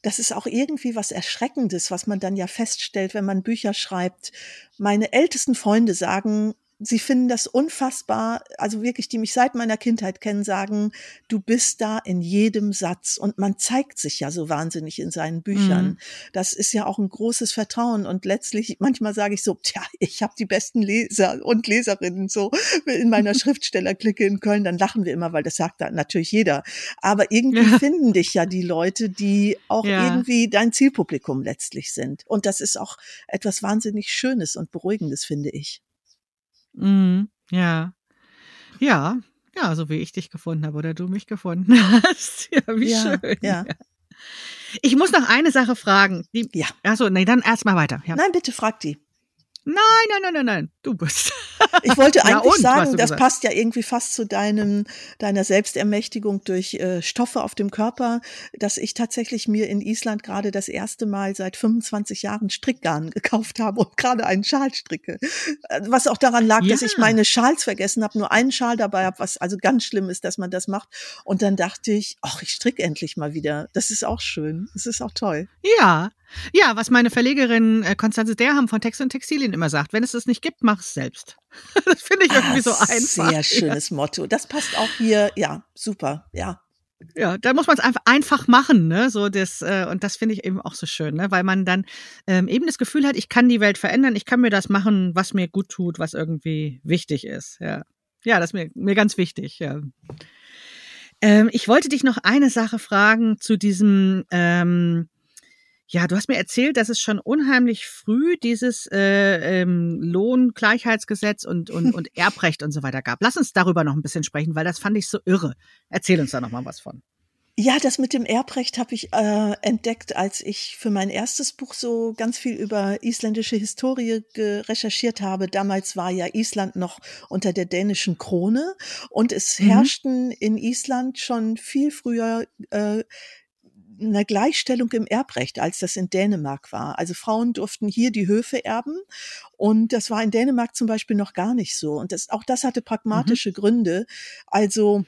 das ist auch irgendwie was Erschreckendes, was man dann ja feststellt, wenn man Bücher schreibt. Meine ältesten Freunde sagen, sie finden das unfassbar, also wirklich, die mich seit meiner Kindheit kennen, sagen, du bist da in jedem Satz und man zeigt sich ja so wahnsinnig in seinen Büchern. Mhm. Das ist ja auch ein großes Vertrauen und letztlich, manchmal sage ich so, tja, ich habe die besten Leser und Leserinnen so in meiner Schriftstellerklicke in Köln, dann lachen wir immer, weil das sagt da natürlich jeder. Aber irgendwie ja. finden dich ja die Leute, die auch ja. irgendwie dein Zielpublikum letztlich sind. Und das ist auch etwas wahnsinnig Schönes und Beruhigendes, finde ich. Mhm. Ja. Ja. Ja, so wie ich dich gefunden habe oder du mich gefunden hast. Ja, wie ja, schön. Ja. Ich muss noch eine Sache fragen. Die, ja. Achso, nee, dann erstmal weiter. Ja. Nein, bitte frag die. Nein, nein, nein, nein, nein, du bist. Ich wollte eigentlich ja, sagen, das passt ja irgendwie fast zu deinem, deiner Selbstermächtigung durch äh, Stoffe auf dem Körper, dass ich tatsächlich mir in Island gerade das erste Mal seit 25 Jahren Strickgarn gekauft habe und gerade einen Schal stricke. Äh, was auch daran lag, ja. dass ich meine Schals vergessen habe, nur einen Schal dabei habe, was also ganz schlimm ist, dass man das macht. Und dann dachte ich, ach, ich stricke endlich mal wieder. Das ist auch schön. Das ist auch toll. Ja, ja, was meine Verlegerin äh, Konstanze Derham von Text und Textilien immer sagt, wenn es das nicht gibt, mach es selbst. das finde ich irgendwie ah, so einfach. Sehr schönes ja. Motto. Das passt auch hier, ja, super, ja. Ja, da muss man es einfach einfach machen, ne? So das äh, und das finde ich eben auch so schön, ne? Weil man dann ähm, eben das Gefühl hat, ich kann die Welt verändern, ich kann mir das machen, was mir gut tut, was irgendwie wichtig ist. Ja, ja, das ist mir mir ganz wichtig. Ja. Ähm, ich wollte dich noch eine Sache fragen zu diesem ähm, ja, du hast mir erzählt, dass es schon unheimlich früh dieses äh, ähm, Lohngleichheitsgesetz und, und, und Erbrecht und so weiter gab. Lass uns darüber noch ein bisschen sprechen, weil das fand ich so irre. Erzähl uns da noch mal was von. Ja, das mit dem Erbrecht habe ich äh, entdeckt, als ich für mein erstes Buch so ganz viel über isländische Historie recherchiert habe. Damals war ja Island noch unter der dänischen Krone und es mhm. herrschten in Island schon viel früher äh, eine Gleichstellung im Erbrecht, als das in Dänemark war. Also Frauen durften hier die Höfe erben und das war in Dänemark zum Beispiel noch gar nicht so. Und das, auch das hatte pragmatische mhm. Gründe. Also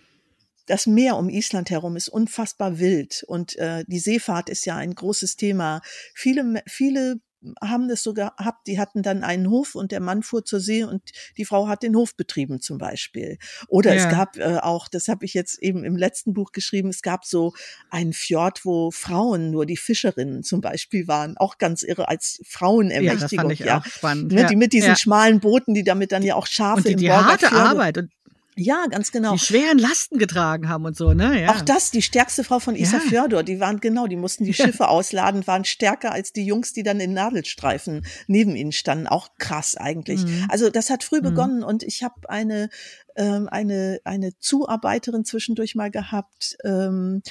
das Meer um Island herum ist unfassbar wild und äh, die Seefahrt ist ja ein großes Thema. Viele, viele haben das so gehabt, die hatten dann einen Hof und der Mann fuhr zur See und die Frau hat den Hof betrieben zum Beispiel. Oder ja. es gab äh, auch, das habe ich jetzt eben im letzten Buch geschrieben, es gab so einen Fjord, wo Frauen nur die Fischerinnen zum Beispiel waren, auch ganz irre als Frauenermächtigung. Ja, das fand ich ja. auch spannend. Ne, die mit diesen schmalen Booten, die damit dann ja auch Schafe und die, die harte Arbeit und ja, ganz genau. Die schweren Lasten getragen haben und so, ne? Ja. Auch das, die stärkste Frau von Isa ja. die waren genau, die mussten die Schiffe ausladen, waren stärker als die Jungs, die dann in Nadelstreifen neben ihnen standen. Auch krass eigentlich. Mhm. Also das hat früh mhm. begonnen und ich habe eine ähm, eine eine Zuarbeiterin zwischendurch mal gehabt ähm,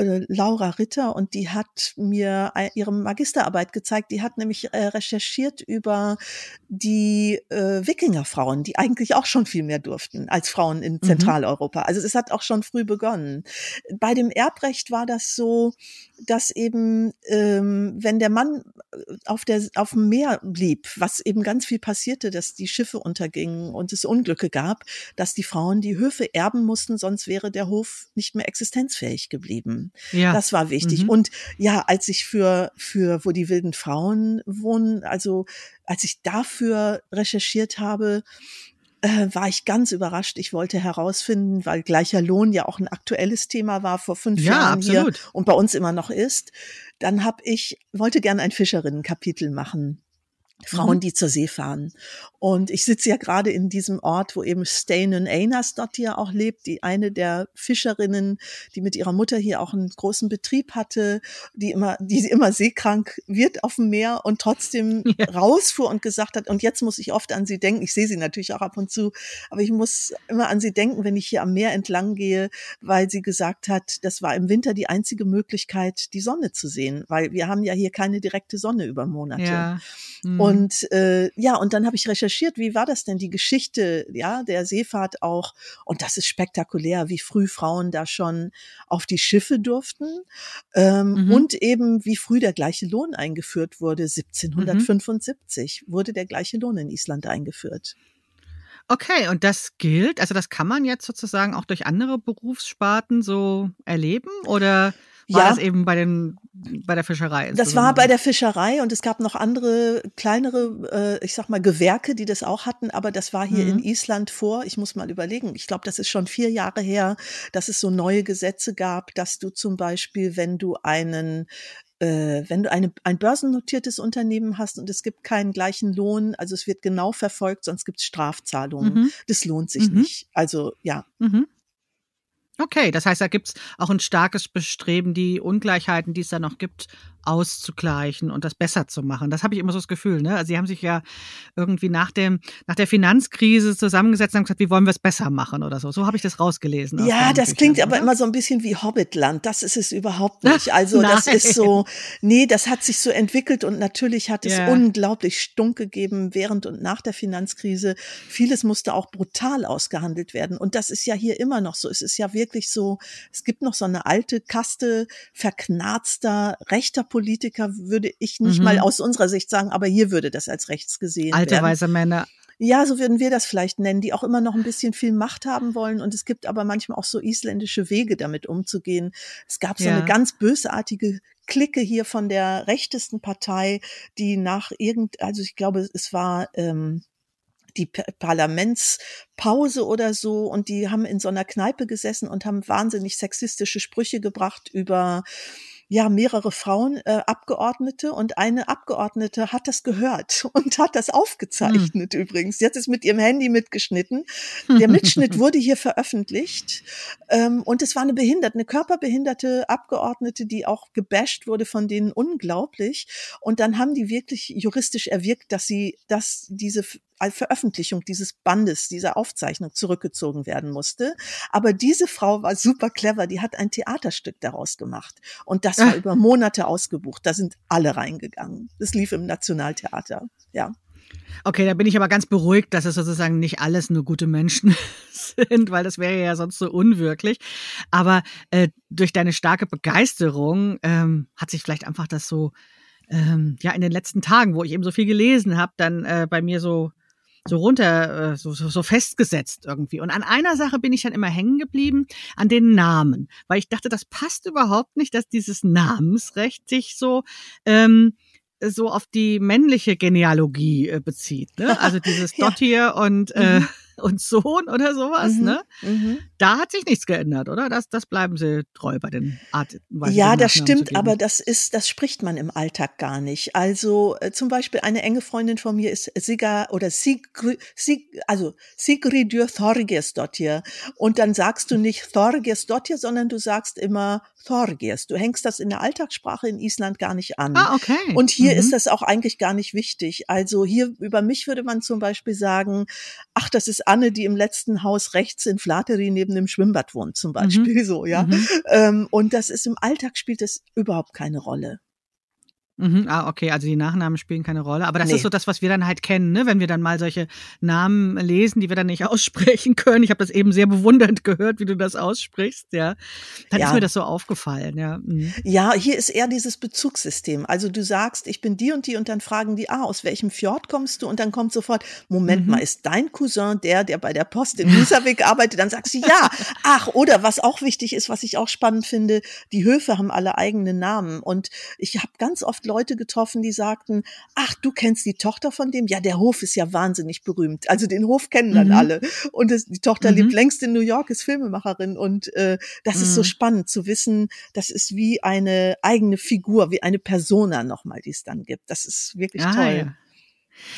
äh, Laura Ritter und die hat mir ihre Magisterarbeit gezeigt. Die hat nämlich äh, recherchiert über die äh, Wikingerfrauen, die eigentlich auch schon viel mehr durften als Frauen in mhm. Zentraleuropa. Mhm. Also es hat auch schon früh begonnen. Bei dem Erbrecht war das so, dass eben, ähm, wenn der Mann äh, auf, der, auf dem Meer blieb, was eben ganz viel passierte, dass die Schiffe untergingen und es Unglücke gab, dass die Frauen die Höfe erben mussten, sonst wäre der Hof nicht mehr existenzfähig geblieben. Ja. Das war wichtig. Mhm. Und ja, als ich für, für, wo die wilden Frauen wohnen, also als ich dafür recherchiert habe, äh, war ich ganz überrascht. Ich wollte herausfinden, weil gleicher Lohn ja auch ein aktuelles Thema war vor fünf ja, Jahren absolut. hier und bei uns immer noch ist. Dann habe ich wollte gerne ein Fischerinnenkapitel machen. Frauen, mhm. die zur See fahren. Und ich sitze ja gerade in diesem Ort, wo eben Steinon Einas dort hier auch lebt, die eine der Fischerinnen, die mit ihrer Mutter hier auch einen großen Betrieb hatte, die immer, die immer seekrank wird auf dem Meer und trotzdem ja. rausfuhr und gesagt hat, und jetzt muss ich oft an sie denken. Ich sehe sie natürlich auch ab und zu, aber ich muss immer an sie denken, wenn ich hier am Meer entlang gehe, weil sie gesagt hat, das war im Winter die einzige Möglichkeit, die Sonne zu sehen, weil wir haben ja hier keine direkte Sonne über Monate. Ja. Mhm. Und äh, ja, und dann habe ich recherchiert, wie war das denn, die Geschichte ja, der Seefahrt auch. Und das ist spektakulär, wie früh Frauen da schon auf die Schiffe durften. Ähm, mhm. Und eben, wie früh der gleiche Lohn eingeführt wurde. 1775 mhm. wurde der gleiche Lohn in Island eingeführt. Okay, und das gilt, also das kann man jetzt sozusagen auch durch andere Berufssparten so erleben oder war ja. das eben bei den bei der Fischerei? Das war bei der Fischerei und es gab noch andere kleinere, äh, ich sag mal Gewerke, die das auch hatten, aber das war hier mhm. in Island vor. Ich muss mal überlegen. Ich glaube, das ist schon vier Jahre her, dass es so neue Gesetze gab, dass du zum Beispiel, wenn du einen äh, wenn du eine, ein börsennotiertes Unternehmen hast und es gibt keinen gleichen Lohn, also es wird genau verfolgt, sonst gibt es Strafzahlungen. Mhm. Das lohnt sich mhm. nicht. Also ja. Mhm. Okay, das heißt, da gibt es auch ein starkes Bestreben, die Ungleichheiten, die es da noch gibt, auszugleichen und das besser zu machen. Das habe ich immer so das Gefühl. Ne? Also sie haben sich ja irgendwie nach dem nach der Finanzkrise zusammengesetzt und gesagt, wie wollen wir es besser machen oder so. So habe ich das rausgelesen. Ja, das Büchern, klingt oder? aber immer so ein bisschen wie Hobbitland. Das ist es überhaupt nicht. Also das ist so, nee, das hat sich so entwickelt und natürlich hat es ja. unglaublich Stunk gegeben während und nach der Finanzkrise. Vieles musste auch brutal ausgehandelt werden und das ist ja hier immer noch so. Es ist ja wirklich so, es gibt noch so eine alte Kaste verknarzter rechter Politiker würde ich nicht mhm. mal aus unserer Sicht sagen, aber hier würde das als rechts gesehen Alte werden. weiße Männer. Ja, so würden wir das vielleicht nennen, die auch immer noch ein bisschen viel Macht haben wollen. Und es gibt aber manchmal auch so isländische Wege, damit umzugehen. Es gab so ja. eine ganz bösartige Clique hier von der rechtesten Partei, die nach irgend, also ich glaube, es war ähm, die Parlamentspause oder so und die haben in so einer Kneipe gesessen und haben wahnsinnig sexistische Sprüche gebracht über ja mehrere Frauen äh, Abgeordnete und eine Abgeordnete hat das gehört und hat das aufgezeichnet hm. übrigens. Sie hat es mit ihrem Handy mitgeschnitten. Der Mitschnitt wurde hier veröffentlicht ähm, und es war eine behinderte, eine körperbehinderte Abgeordnete, die auch gebasht wurde von denen unglaublich. Und dann haben die wirklich juristisch erwirkt, dass sie, dass diese Veröffentlichung dieses Bandes, dieser Aufzeichnung zurückgezogen werden musste. Aber diese Frau war super clever, die hat ein Theaterstück daraus gemacht. Und das war über Monate ausgebucht. Da sind alle reingegangen. Das lief im Nationaltheater, ja. Okay, da bin ich aber ganz beruhigt, dass es sozusagen nicht alles nur gute Menschen sind, weil das wäre ja sonst so unwirklich. Aber äh, durch deine starke Begeisterung ähm, hat sich vielleicht einfach das so, ähm, ja, in den letzten Tagen, wo ich eben so viel gelesen habe, dann äh, bei mir so so runter, äh, so, so, so festgesetzt irgendwie. Und an einer Sache bin ich dann immer hängen geblieben, an den Namen, weil ich dachte, das passt überhaupt nicht, dass dieses Namensrecht sich so ähm, so auf die männliche Genealogie äh, bezieht. Ne? Also dieses ja. Und äh, mhm und Sohn oder sowas, mhm. ne? Mhm. Da hat sich nichts geändert, oder? Das, das bleiben sie treu bei den Arten. Ja, das stimmt, aber das ist, das spricht man im Alltag gar nicht. Also äh, zum Beispiel eine enge Freundin von mir ist Siga oder Sigrid, Sig, also Sigridur Thorgesdottir. Und dann sagst du nicht Thorgesdottir, sondern du sagst immer Thorgers. Du hängst das in der Alltagssprache in Island gar nicht an. Ah, okay. Und hier mhm. ist das auch eigentlich gar nicht wichtig. Also hier über mich würde man zum Beispiel sagen, ach, das ist Anne, die im letzten Haus rechts in Flateri neben dem Schwimmbad wohnt, zum mhm. Beispiel, mhm. so, ja. Mhm. Ähm, und das ist im Alltag spielt das überhaupt keine Rolle. Mhm, ah, okay, also die Nachnamen spielen keine Rolle. Aber das nee. ist so das, was wir dann halt kennen, ne? wenn wir dann mal solche Namen lesen, die wir dann nicht aussprechen können. Ich habe das eben sehr bewundernd gehört, wie du das aussprichst, ja. Dann ja. ist mir das so aufgefallen, ja. Mhm. Ja, hier ist eher dieses Bezugssystem. Also du sagst, ich bin die und die und dann fragen die, ah, aus welchem Fjord kommst du? Und dann kommt sofort, Moment mhm. mal, ist dein Cousin der, der bei der Post in Husavik arbeitet? Dann sagst du ja. Ach, oder was auch wichtig ist, was ich auch spannend finde, die Höfe haben alle eigene Namen. Und ich habe ganz oft Leute getroffen, die sagten, ach, du kennst die Tochter von dem? Ja, der Hof ist ja wahnsinnig berühmt. Also den Hof kennen dann mhm. alle. Und das, die Tochter mhm. lebt längst in New York, ist Filmemacherin. Und äh, das mhm. ist so mhm. spannend zu wissen, das ist wie eine eigene Figur, wie eine Persona nochmal, die es dann gibt. Das ist wirklich ah, toll. Ja.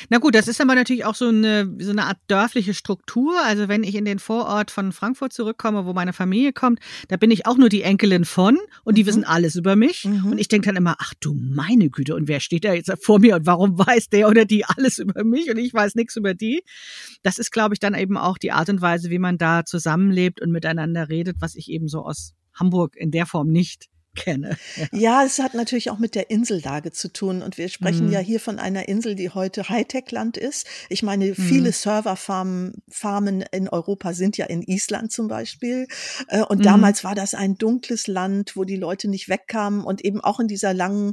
Na gut, das ist aber natürlich auch so eine, so eine Art dörfliche Struktur. Also wenn ich in den Vorort von Frankfurt zurückkomme, wo meine Familie kommt, da bin ich auch nur die Enkelin von und die mhm. wissen alles über mich. Mhm. Und ich denke dann immer, ach du meine Güte, und wer steht da jetzt vor mir und warum weiß der oder die alles über mich und ich weiß nichts über die? Das ist, glaube ich, dann eben auch die Art und Weise, wie man da zusammenlebt und miteinander redet, was ich eben so aus Hamburg in der Form nicht kenne. Ja. ja. es hat natürlich auch mit der Insellage zu tun. Und wir sprechen mhm. ja hier von einer Insel, die heute Hightech-Land ist. Ich meine, mhm. viele Serverfarmen Farmen in Europa sind ja in Island zum Beispiel. Äh, und mhm. damals war das ein dunkles Land, wo die Leute nicht wegkamen und eben auch in dieser langen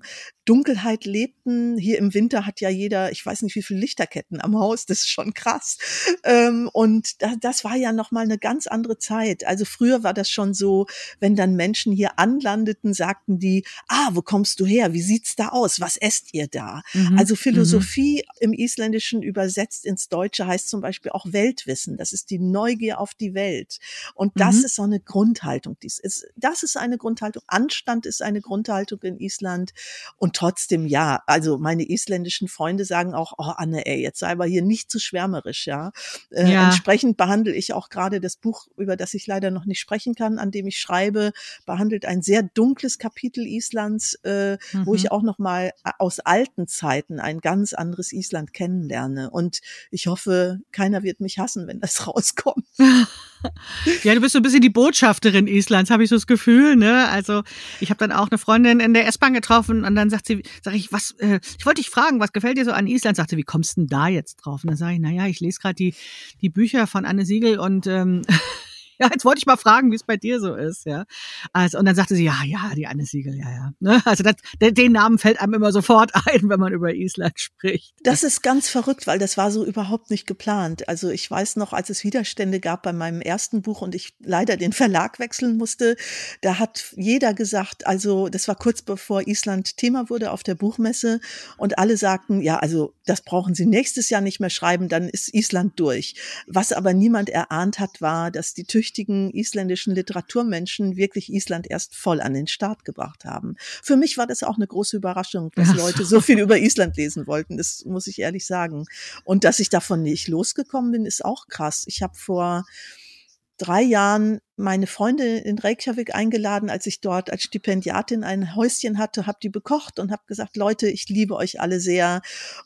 Dunkelheit lebten. Hier im Winter hat ja jeder, ich weiß nicht, wie viele Lichterketten am Haus. Das ist schon krass. Ähm, und das war ja noch mal eine ganz andere Zeit. Also früher war das schon so, wenn dann Menschen hier anlandeten, sagten die, ah, wo kommst du her? Wie sieht's da aus? Was esst ihr da? Mhm. Also Philosophie mhm. im Isländischen übersetzt ins Deutsche heißt zum Beispiel auch Weltwissen. Das ist die Neugier auf die Welt. Und das mhm. ist so eine Grundhaltung. Dies ist, das ist eine Grundhaltung. Anstand ist eine Grundhaltung in Island. Und trotzdem, ja, also meine isländischen Freunde sagen auch, oh Anne, ey, jetzt sei aber hier nicht zu schwärmerisch, ja. Äh, ja. Entsprechend behandle ich auch gerade das Buch, über das ich leider noch nicht sprechen kann, an dem ich schreibe, behandelt ein sehr dunkles Kapitel Islands, äh, mhm. wo ich mhm. auch noch mal äh, aus alten Zeiten ein ganz anderes Island kennenlerne. Und ich hoffe, keiner wird mich hassen, wenn das rauskommt. Ja, du bist so ein bisschen die Botschafterin Islands, habe ich so das Gefühl. Ne? Also ich habe dann auch eine Freundin in der S-Bahn getroffen und dann sagt sie, sag ich, was, äh, ich wollte dich fragen, was gefällt dir so an Island? Sagte, wie kommst du denn da jetzt drauf? Und dann sage ich, naja, ich lese gerade die, die Bücher von Anne Siegel und ähm, Ja, jetzt wollte ich mal fragen, wie es bei dir so ist, ja. Also, und dann sagte sie, ja, ja, die Anne Siegel, ja, ja. Ne? Also das, den Namen fällt einem immer sofort ein, wenn man über Island spricht. Das ist ganz verrückt, weil das war so überhaupt nicht geplant. Also ich weiß noch, als es Widerstände gab bei meinem ersten Buch und ich leider den Verlag wechseln musste, da hat jeder gesagt, also das war kurz bevor Island Thema wurde auf der Buchmesse und alle sagten, ja, also das brauchen Sie nächstes Jahr nicht mehr schreiben, dann ist Island durch. Was aber niemand erahnt hat, war, dass die Tücher tüchtigen isländischen Literaturmenschen wirklich Island erst voll an den Start gebracht haben. Für mich war das auch eine große Überraschung, dass Leute so viel über Island lesen wollten. Das muss ich ehrlich sagen. Und dass ich davon nicht losgekommen bin, ist auch krass. Ich habe vor drei Jahren meine Freunde in Reykjavik eingeladen, als ich dort als Stipendiatin ein Häuschen hatte, habe die bekocht und habe gesagt, Leute, ich liebe euch alle sehr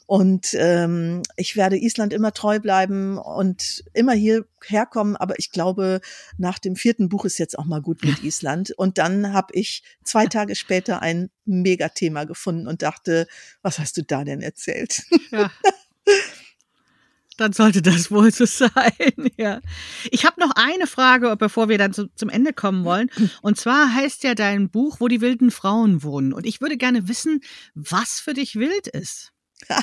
und ähm, ich werde Island immer treu bleiben und immer hierher kommen, aber ich glaube, nach dem vierten Buch ist jetzt auch mal gut mit Island. Und dann habe ich zwei Tage später ein Megathema gefunden und dachte, was hast du da denn erzählt? Ja. Dann sollte das wohl so sein, ja. Ich habe noch eine Frage, bevor wir dann zu, zum Ende kommen wollen. Und zwar heißt ja dein Buch, wo die wilden Frauen wohnen. Und ich würde gerne wissen, was für dich wild ist.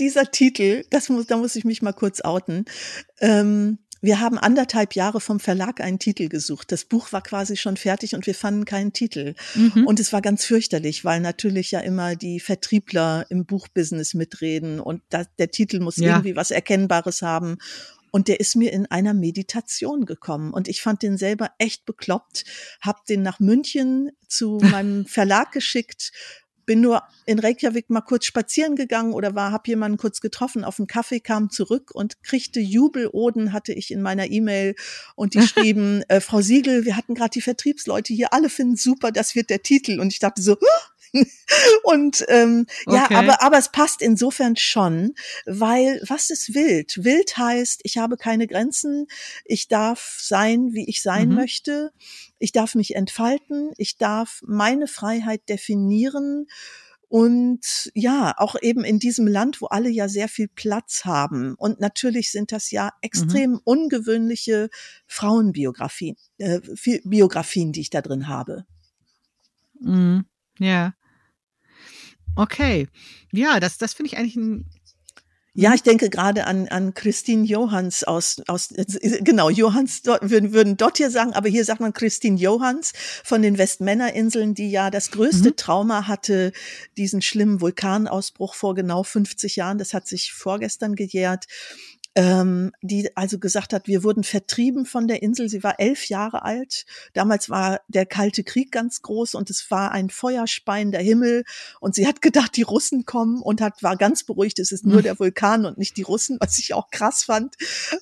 Dieser Titel, das muss, da muss ich mich mal kurz outen. Ähm, wir haben anderthalb Jahre vom Verlag einen Titel gesucht. Das Buch war quasi schon fertig und wir fanden keinen Titel. Mhm. Und es war ganz fürchterlich, weil natürlich ja immer die Vertriebler im Buchbusiness mitreden und das, der Titel muss ja. irgendwie was Erkennbares haben. Und der ist mir in einer Meditation gekommen. Und ich fand den selber echt bekloppt, hab den nach München zu meinem Verlag geschickt bin nur in Reykjavik mal kurz spazieren gegangen oder war, habe jemanden kurz getroffen auf einen Kaffee, kam zurück und kriegte Jubeloden, hatte ich in meiner E-Mail und die schrieben, äh, Frau Siegel, wir hatten gerade die Vertriebsleute hier, alle finden super, das wird der Titel. Und ich dachte so, und ähm, okay. ja, aber, aber es passt insofern schon, weil was ist wild? Wild heißt, ich habe keine Grenzen, ich darf sein, wie ich sein mhm. möchte, ich darf mich entfalten, ich darf meine Freiheit definieren. Und ja, auch eben in diesem Land, wo alle ja sehr viel Platz haben. Und natürlich sind das ja extrem mhm. ungewöhnliche Frauenbiografien, äh, Biografien, die ich da drin habe. Mhm. Ja. Okay. Ja, das, das finde ich eigentlich ein ja, ich denke gerade an, an Christine Johanns aus, aus, genau, Johanns würden, würden dort hier sagen, aber hier sagt man Christine Johanns von den Westmännerinseln, die ja das größte mhm. Trauma hatte, diesen schlimmen Vulkanausbruch vor genau 50 Jahren. Das hat sich vorgestern gejährt ähm, die also gesagt hat, wir wurden vertrieben von der Insel. Sie war elf Jahre alt. Damals war der Kalte Krieg ganz groß und es war ein feuerspeiender Himmel. Und sie hat gedacht, die Russen kommen und hat war ganz beruhigt, es ist nur hm. der Vulkan und nicht die Russen, was ich auch krass fand.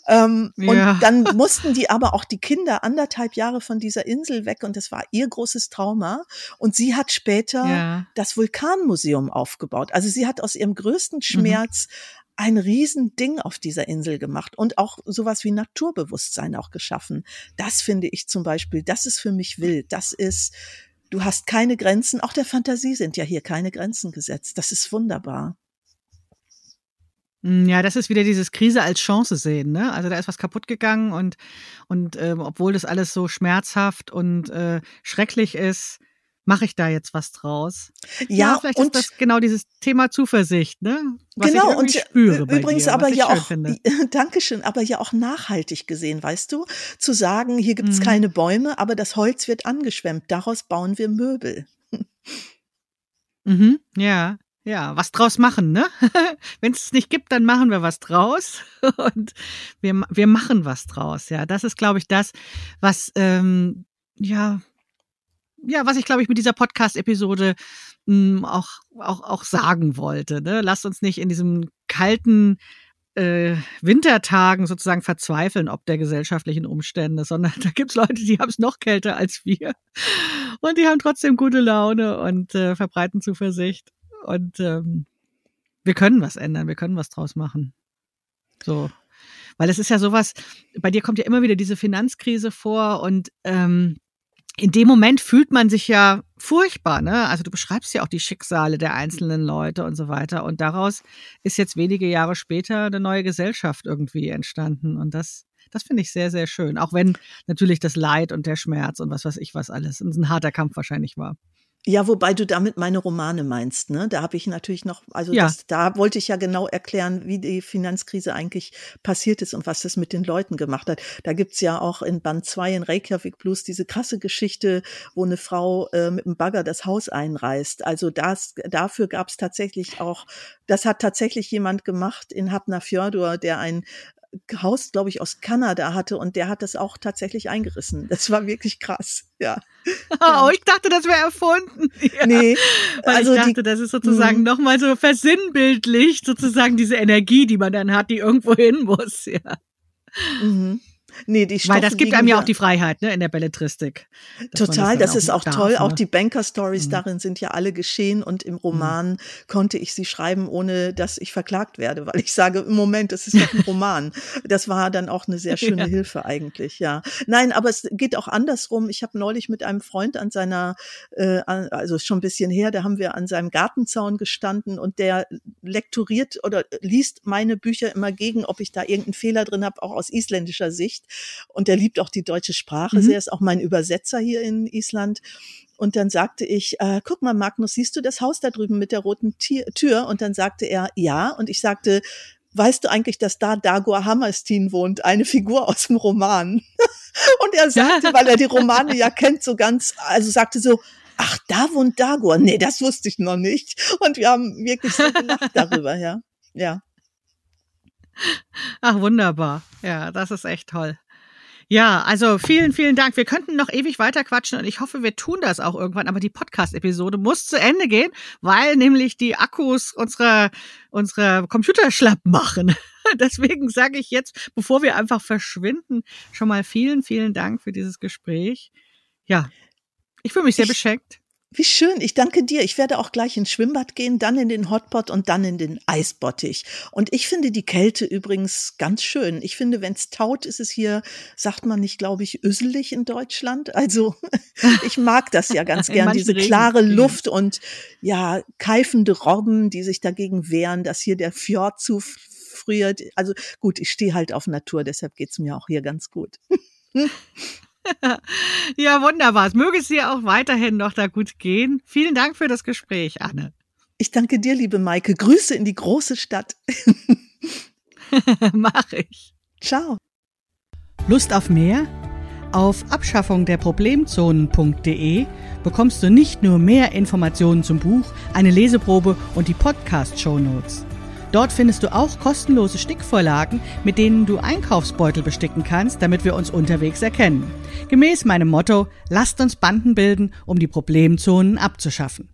Ähm, ja. Und dann mussten die aber auch die Kinder anderthalb Jahre von dieser Insel weg und das war ihr großes Trauma. Und sie hat später ja. das Vulkanmuseum aufgebaut. Also sie hat aus ihrem größten mhm. Schmerz mhm ein Riesending auf dieser Insel gemacht und auch sowas wie Naturbewusstsein auch geschaffen. Das finde ich zum Beispiel, das ist für mich wild. Das ist, du hast keine Grenzen, auch der Fantasie sind ja hier keine Grenzen gesetzt. Das ist wunderbar. Hm, ja, das ist wieder dieses Krise als Chance sehen, ne? Also da ist was kaputt gegangen und, und ähm, obwohl das alles so schmerzhaft und äh, schrecklich ist, mache ich da jetzt was draus? Ja, ja vielleicht und ist das genau dieses Thema Zuversicht, ne? Was genau, und spüre übrigens dir, aber ja auch, Dankeschön, aber ja auch nachhaltig gesehen, weißt du? Zu sagen, hier gibt's mhm. keine Bäume, aber das Holz wird angeschwemmt, daraus bauen wir Möbel. Mhm, ja, ja, was draus machen, ne? Wenn es nicht gibt, dann machen wir was draus und wir, wir machen was draus. Ja, das ist, glaube ich, das, was ähm, ja ja, was ich glaube ich mit dieser Podcast-Episode hm, auch, auch, auch sagen wollte. Ne? Lasst uns nicht in diesem kalten äh, Wintertagen sozusagen verzweifeln, ob der gesellschaftlichen Umstände, sondern da gibt's Leute, die haben es noch kälter als wir. Und die haben trotzdem gute Laune und äh, verbreiten Zuversicht. Und ähm, wir können was ändern, wir können was draus machen. So. Weil es ist ja sowas, bei dir kommt ja immer wieder diese Finanzkrise vor und ähm, in dem Moment fühlt man sich ja furchtbar, ne? Also du beschreibst ja auch die Schicksale der einzelnen Leute und so weiter. Und daraus ist jetzt wenige Jahre später eine neue Gesellschaft irgendwie entstanden. Und das, das finde ich sehr, sehr schön. Auch wenn natürlich das Leid und der Schmerz und was weiß ich was alles ein harter Kampf wahrscheinlich war. Ja, wobei du damit meine Romane meinst, ne? Da habe ich natürlich noch, also ja. das, da wollte ich ja genau erklären, wie die Finanzkrise eigentlich passiert ist und was das mit den Leuten gemacht hat. Da gibt's ja auch in Band 2 in Reykjavik Blues diese krasse Geschichte, wo eine Frau äh, mit einem Bagger das Haus einreißt. Also das, dafür gab's tatsächlich auch, das hat tatsächlich jemand gemacht in Hafnarfjörður, der ein Haus, glaube ich, aus Kanada hatte und der hat das auch tatsächlich eingerissen. Das war wirklich krass, ja. Oh, ich dachte, das wäre erfunden. Ja. Nee, Weil also ich dachte, die, das ist sozusagen mhm. nochmal so versinnbildlich, sozusagen diese Energie, die man dann hat, die irgendwo hin muss, ja. Mhm. Nee, die Stoffe Weil das gibt einem ja auch die Freiheit, ne, in der Belletristik. Total, das, das ist auch, toll. Ne? Auch die Banker-Stories mhm. darin sind ja alle geschehen und im Roman mhm. konnte ich sie schreiben, ohne dass ich verklagt werde, weil ich sage, im Moment, das ist doch ein Roman. das war dann auch eine sehr schöne ja. Hilfe eigentlich, ja. Nein, aber es geht auch andersrum. Ich habe neulich mit einem Freund an seiner, äh, also schon ein bisschen her, da haben wir an seinem Gartenzaun gestanden und der lekturiert oder liest meine Bücher immer gegen, ob ich da irgendeinen Fehler drin habe, auch aus isländischer Sicht. Und er liebt auch die deutsche Sprache mhm. sehr, ist auch mein Übersetzer hier in Island. Und dann sagte ich, äh, guck mal, Magnus, siehst du das Haus da drüben mit der roten Tür? Und dann sagte er, ja. Und ich sagte, weißt du eigentlich, dass da Dagor Hammerstein wohnt, eine Figur aus dem Roman? und er sagte, weil er die Romane ja kennt, so ganz, also sagte so, ach, da wohnt Dagor. Nee, das wusste ich noch nicht. Und wir haben wirklich so gelacht darüber, ja. Ja. Ach, wunderbar. Ja, das ist echt toll. Ja, also vielen, vielen Dank. Wir könnten noch ewig weiter quatschen und ich hoffe, wir tun das auch irgendwann. Aber die Podcast-Episode muss zu Ende gehen, weil nämlich die Akkus unserer, unserer Computer schlapp machen. Deswegen sage ich jetzt, bevor wir einfach verschwinden, schon mal vielen, vielen Dank für dieses Gespräch. Ja, ich fühle mich sehr ich, beschenkt. Wie schön, ich danke dir. Ich werde auch gleich ins Schwimmbad gehen, dann in den Hotpot und dann in den Eisbottich. Und ich finde die Kälte übrigens ganz schön. Ich finde, wenn es taut, ist es hier, sagt man nicht, glaube ich, üsselig in Deutschland. Also ich mag das ja ganz gern, diese klare Luft und ja, keifende Robben, die sich dagegen wehren, dass hier der Fjord zufriert. Also gut, ich stehe halt auf Natur, deshalb geht's mir auch hier ganz gut. ja, wunderbar. Es möge es dir auch weiterhin noch da gut gehen. Vielen Dank für das Gespräch, Anne. Ich danke dir, liebe Maike. Grüße in die große Stadt. Mach ich. Ciao. Lust auf mehr? Auf abschaffungderproblemzonen.de bekommst du nicht nur mehr Informationen zum Buch, eine Leseprobe und die Podcast-Shownotes. Dort findest du auch kostenlose Stickvorlagen, mit denen du Einkaufsbeutel besticken kannst, damit wir uns unterwegs erkennen. Gemäß meinem Motto, lasst uns Banden bilden, um die Problemzonen abzuschaffen.